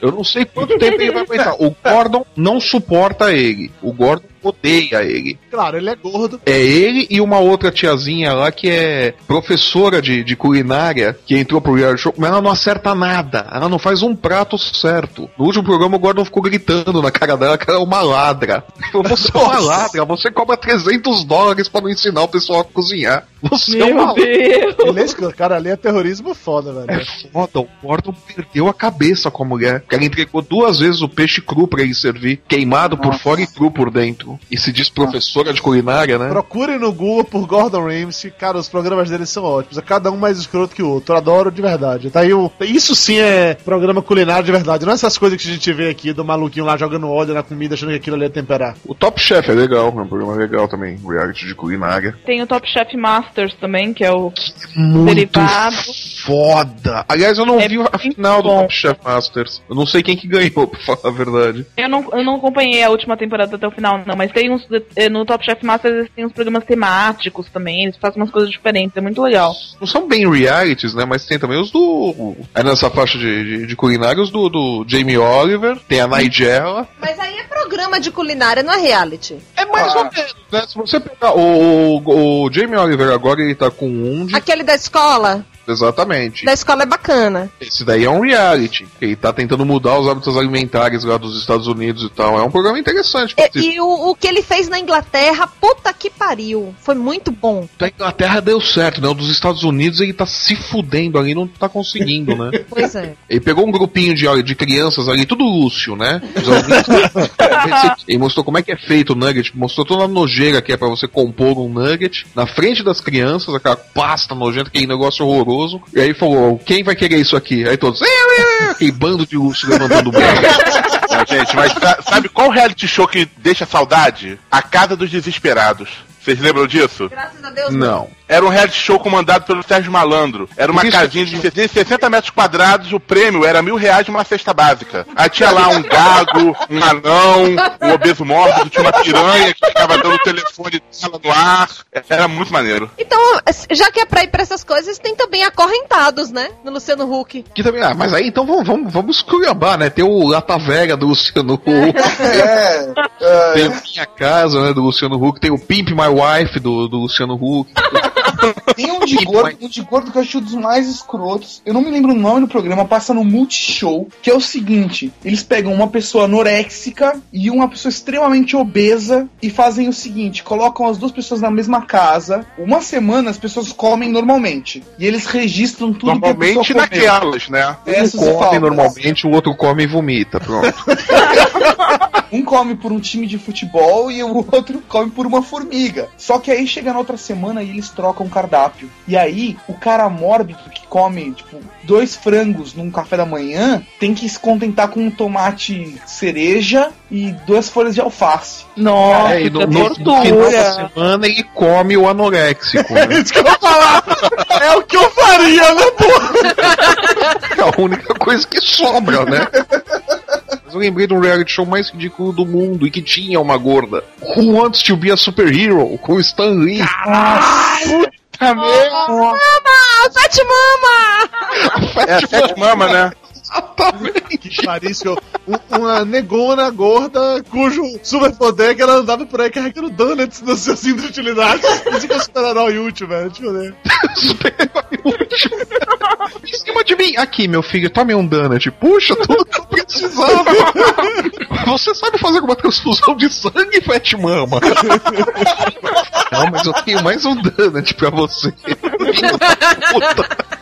S5: Eu não sei quanto tempo ele vai aguentar. O Gordon não suporta ele. O Gordon odeia ele.
S1: Claro, ele é gordo.
S5: É ele e uma outra tiazinha lá que é professora de, de culinária que entrou pro reality show, mas ela não acerta nada. Ela não faz um prato certo. No último programa o Gordon ficou gritando na cara dela que ela é uma ladra. Você é uma ladra, você cobra 300 dólares pra não ensinar o pessoal a cozinhar. Você é uma ladra.
S1: Ele é. Cara, ali é terrorismo foda, velho.
S5: É foda, o Gordon perdeu a cabeça com a mulher. Porque ela entregou duas vezes o peixe cru pra ele servir, queimado por fora e cru por dentro. E se diz professora de culinária, né?
S1: Procurem no Google por Gordon Ramsay. Cara, os programas dele são ótimos. É cada um mais escroto que o outro. Eu adoro de verdade. Tá aí o... Isso sim é programa culinário de verdade. Não é essas coisas que a gente vê aqui do maluquinho lá jogando óleo na comida, achando que aquilo ali é temperar.
S5: O Top Chef é legal, é um programa legal também, reality de culinária.
S4: Tem o Top Chef Masters também, que é o
S5: Muito
S4: derivado.
S5: foda! Aliás, eu não
S4: É
S5: vi a final do
S4: bom.
S5: Top Chef Masters. Eu não sei quem que ganhou, pra falar a verdade.
S4: Eu não, eu não acompanhei a última temporada até o final, não, mas tem uns. eh, No Top Chef Masters eles têm uns programas temáticos também, eles fazem umas coisas diferentes, é muito legal.
S5: Não são bem realities, né? Mas tem também os do. É nessa faixa de, de, de culinária, os do, do Jamie Oliver, tem a Nigella.
S2: Mas aí é programa de culinária, não é reality.
S5: É mais ou menos, né? Se você pegar o, o, o Jamie Oliver agora, ele tá com um de.
S2: Aquele da escola?
S5: Exatamente.
S2: Da escola é bacana.
S5: Esse daí é um reality. Ele tá tentando mudar os hábitos alimentares lá dos Estados Unidos e tal. É um programa interessante.
S2: E, e o, o que ele fez na Inglaterra, puta que pariu. Foi muito bom.
S5: Da Inglaterra deu certo, né? O dos Estados Unidos ele tá se fudendo ali, não tá conseguindo, né?
S2: Pois é.
S5: Ele pegou um grupinho de, de crianças ali, tudo Lúcio, né? Ele mostrou como é que é feito o nugget, mostrou toda a nojeira que é pra você compor um nugget na frente das crianças, aquela pasta nojenta, aquele negócio horroroso. E aí falou, quem vai querer isso aqui? Aí todos, aquele bando de Lúcio levantando o braço.
S3: Gente, mas sa- sabe qual reality show que deixa saudade? A Casa dos Desesperados. Vocês lembram disso?
S2: Graças a Deus.
S5: Não.
S3: Era um reality show comandado pelo Sérgio Malandro. Era uma
S5: Isso.
S3: casinha de 60 metros quadrados, o prêmio era mil reais de uma cesta básica. Aí tinha lá um gago, um anão, um obeso mórbido, tinha uma piranha que ficava dando o telefone dela no ar. Era muito maneiro.
S2: Então, já que é pra ir pra essas coisas, tem também acorrentados, né? No Luciano Huck.
S5: Que também, ah, mas aí então vamos, vamos, vamos esculhambar, né? Tem o Lata Velha do Luciano Huck.
S6: É, é,
S5: Tem o Minha Casa, né, do Luciano Huck. Tem o Pimp My Wife, do, do Luciano Huck.
S6: Tem um de gordo, um de gordo que eu acho um dos mais escrotos. Eu não me lembro o nome do programa, passa no Multishow, que é o seguinte: eles pegam uma pessoa anoréxica e uma pessoa extremamente obesa e fazem o seguinte: colocam as duas pessoas na mesma casa. Uma semana as pessoas comem normalmente. E eles registram tudo
S3: Normalmente
S6: que a pessoa comeu.
S3: naquelas, né?
S6: Essas
S5: um come
S6: faltas.
S5: normalmente, o outro come e vomita. Pronto.
S6: Um come por um time de futebol e o outro come por uma formiga. Só que aí chega na outra semana e eles trocam o cardápio. E aí, o cara mórbido que come, tipo, dois frangos num café da manhã tem que se contentar com um tomate cereja e duas folhas de alface.
S4: Nossa,
S5: É, e no,
S4: é
S5: no- no final da semana ele come o anoréxico. Né?
S1: Isso que eu vou falar. É o que eu faria, né, porra?
S5: É a única coisa que sobra, né? Mas eu lembrei de um reality show mais ridículo do mundo e que tinha uma gorda. Who Wants to be a Superhero? Com o Stan Lee.
S3: Puta merda.
S2: Mama! Fat Mama!
S3: É a Fat Mama, né?
S5: Exatamente.
S1: Que charíssimo. Um- Uma negona gorda cujo superpoder é que ela andava por aí carregando donuts no seu cinto de utilidade. Isso que é super-herói útil, velho. Deixa eu ver.
S5: Super-herói útil. em cima de mim. Aqui, meu filho, tome um donut. Puxa, tudo que eu precisava. Você sabe fazer alguma transfusão de sangue, Fat Mama? Não, mas eu tenho mais um donut pra você. Puta.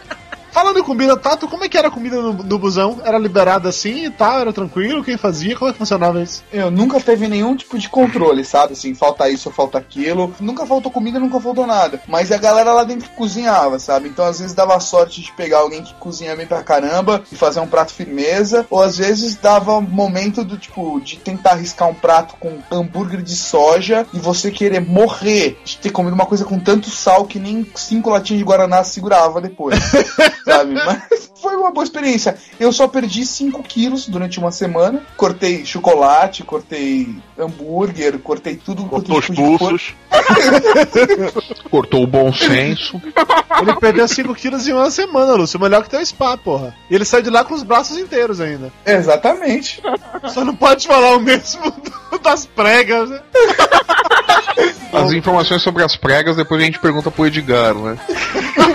S1: Falando em comida, Tato, como é que era a comida no, no busão? Era liberada assim e tal? Era tranquilo? Quem fazia? Como é que funcionava isso?
S6: Eu nunca teve nenhum tipo de controle, sabe? Assim, falta isso ou falta aquilo. Nunca faltou comida, nunca faltou nada. Mas a galera lá dentro cozinhava, sabe? Então às vezes dava sorte de pegar alguém que cozinha bem pra caramba e fazer um prato firmeza. Ou às vezes dava momento do tipo, de tentar arriscar um prato com hambúrguer de soja e você querer morrer de ter comido uma coisa com tanto sal que nem cinco latinhas de Guaraná segurava depois. sabe? Mas foi uma boa experiência. Eu só perdi 5 quilos durante uma semana. Cortei chocolate, cortei hambúrguer, cortei tudo.
S3: Cortou os
S6: tipo coisa.
S3: pulsos.
S5: Cortou o bom senso.
S1: Ele perdeu 5 quilos em uma semana, Lúcio. Melhor que teu spa, porra. E ele saiu de lá com os braços inteiros ainda.
S6: Exatamente.
S1: Só não pode falar o mesmo das pregas, né?
S5: As informações sobre as pregas, depois a gente pergunta pro Edgar, né?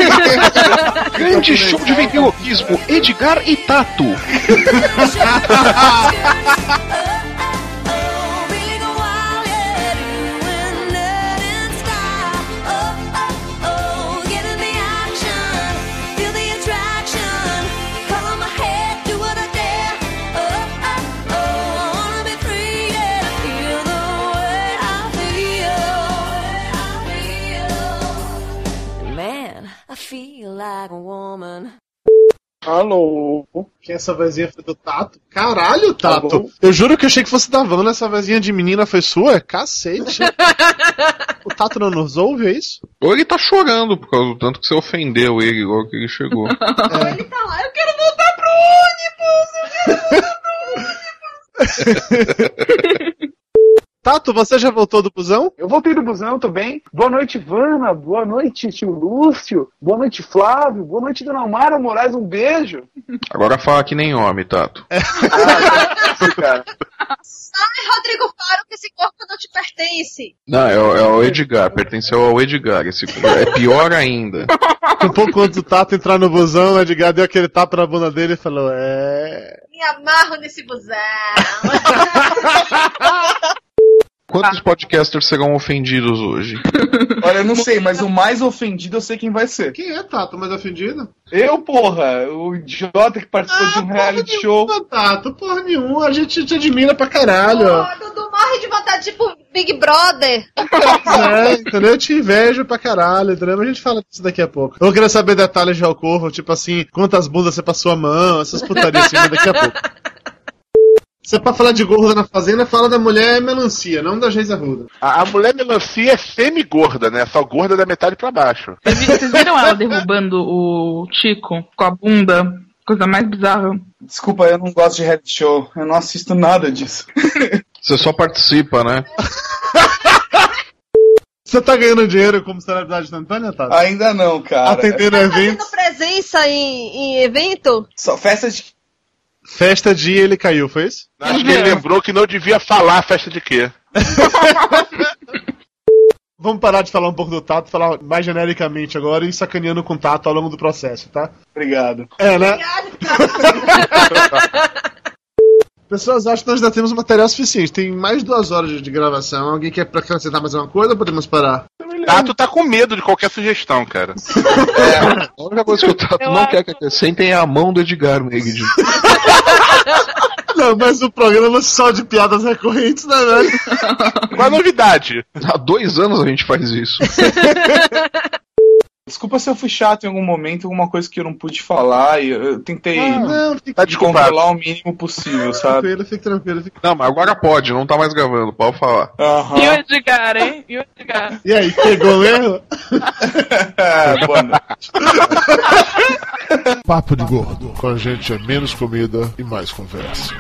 S5: Grande show de ventriloquismo, Edgar e Tato.
S9: feel like a woman.
S6: Alô?
S1: Que essa vozinha foi do Tato. Caralho, Tato.
S6: bom.
S1: eu juro que eu achei que fosse da Vanna. Essa vozinha de menina foi sua? Cacete. o Tato não nos ouve, é isso?
S5: Ou ele tá chorando por causa do tanto que você ofendeu ele logo que ele chegou.
S2: Ele tá lá, eu quero voltar pro ônibus!
S1: Tato, você já voltou do busão?
S10: Eu voltei do busão, tô bem. Boa noite, Vana. Boa noite, tio Lúcio. Boa noite, Flávio. Boa noite, Dona Mara Moraes. Um beijo.
S5: Agora fala que nem homem, Tato.
S10: Cara,
S2: Ai, Rodrigo Faro, que esse corpo não te pertence.
S5: Não, é, o- é o Edgar, pertenceu ao Edgar. Esse, é pior ainda.
S1: Um pouco antes do Tato entrar no busão, o Edgar deu aquele tapa na bunda dele e falou: É.
S2: Me amarro nesse busão.
S5: Quantos podcasters serão ofendidos hoje?
S6: Olha, eu não sei, mas o mais ofendido eu sei quem vai ser.
S1: Quem é Tato mais ofendido?
S6: Eu, porra, o idiota que participou de um reality show.
S1: Não, Tato, porra nenhuma, a gente te admira pra caralho.
S2: Pô, Dudu morre de vontade, tipo Big Brother.
S1: É, entendeu? Eu te invejo pra caralho, entendeu? Mas a gente fala disso daqui a pouco. Eu querer saber detalhes de Alcorvo, tipo assim, quantas bundas você passou a mão, essas putarias assim, daqui a pouco. Se é pra falar de gorda na fazenda, fala da mulher melancia, não da Geisa Ruda.
S3: A, a mulher melancia é semi-gorda, né? Só gorda da metade pra baixo.
S4: Vocês vi- vocês viram ela derrubando o Chico com a bunda? Coisa mais bizarra.
S6: Desculpa, eu não gosto de reality show. Eu não assisto nada disso.
S5: Você só participa, né?
S1: Você tá ganhando dinheiro como celebridade instantânea, Tato?
S6: Ainda não, cara.
S1: Atendendo
S2: Tá
S1: eventos.
S2: fazendo presença em, em evento?
S6: Só festa de.
S1: Festa de ele caiu, foi isso?
S3: Acho que ele lembrou que não devia falar festa de quê.
S1: Vamos parar de falar um pouco do Tato, falar mais genericamente agora e sacaneando com o Tato ao longo do processo, tá?
S6: Obrigado.
S1: É, né? Pessoas acham que nós já temos material suficiente. Tem mais de duas horas de, gravação. Alguém quer acrescentar mais alguma coisa ou podemos parar?
S3: Tato tá com medo de qualquer sugestão, cara.
S5: A única coisa que o Tato não quer que acrescentem é a mão do Edgar Negri.
S1: Não, mas o programa é só de piadas recorrentes, né, velho?
S3: Qual a novidade?
S5: Há dois anos a gente faz isso.
S6: Desculpa se eu fui chato em algum momento, alguma coisa que eu não pude falar. E eu, tentei
S1: Ah, não,
S3: Tá
S6: controlar o mínimo possível, sabe?
S1: tranquilo, fique tranquilo. Fique...
S5: Não, mas agora pode, não tá mais gravando, pode falar.
S4: E o. Edgar, hein? E o Edgar?
S1: E aí, pegou mesmo?
S6: É, boa noite.
S11: Papo de Gordo. Com a gente é menos comida e mais conversa.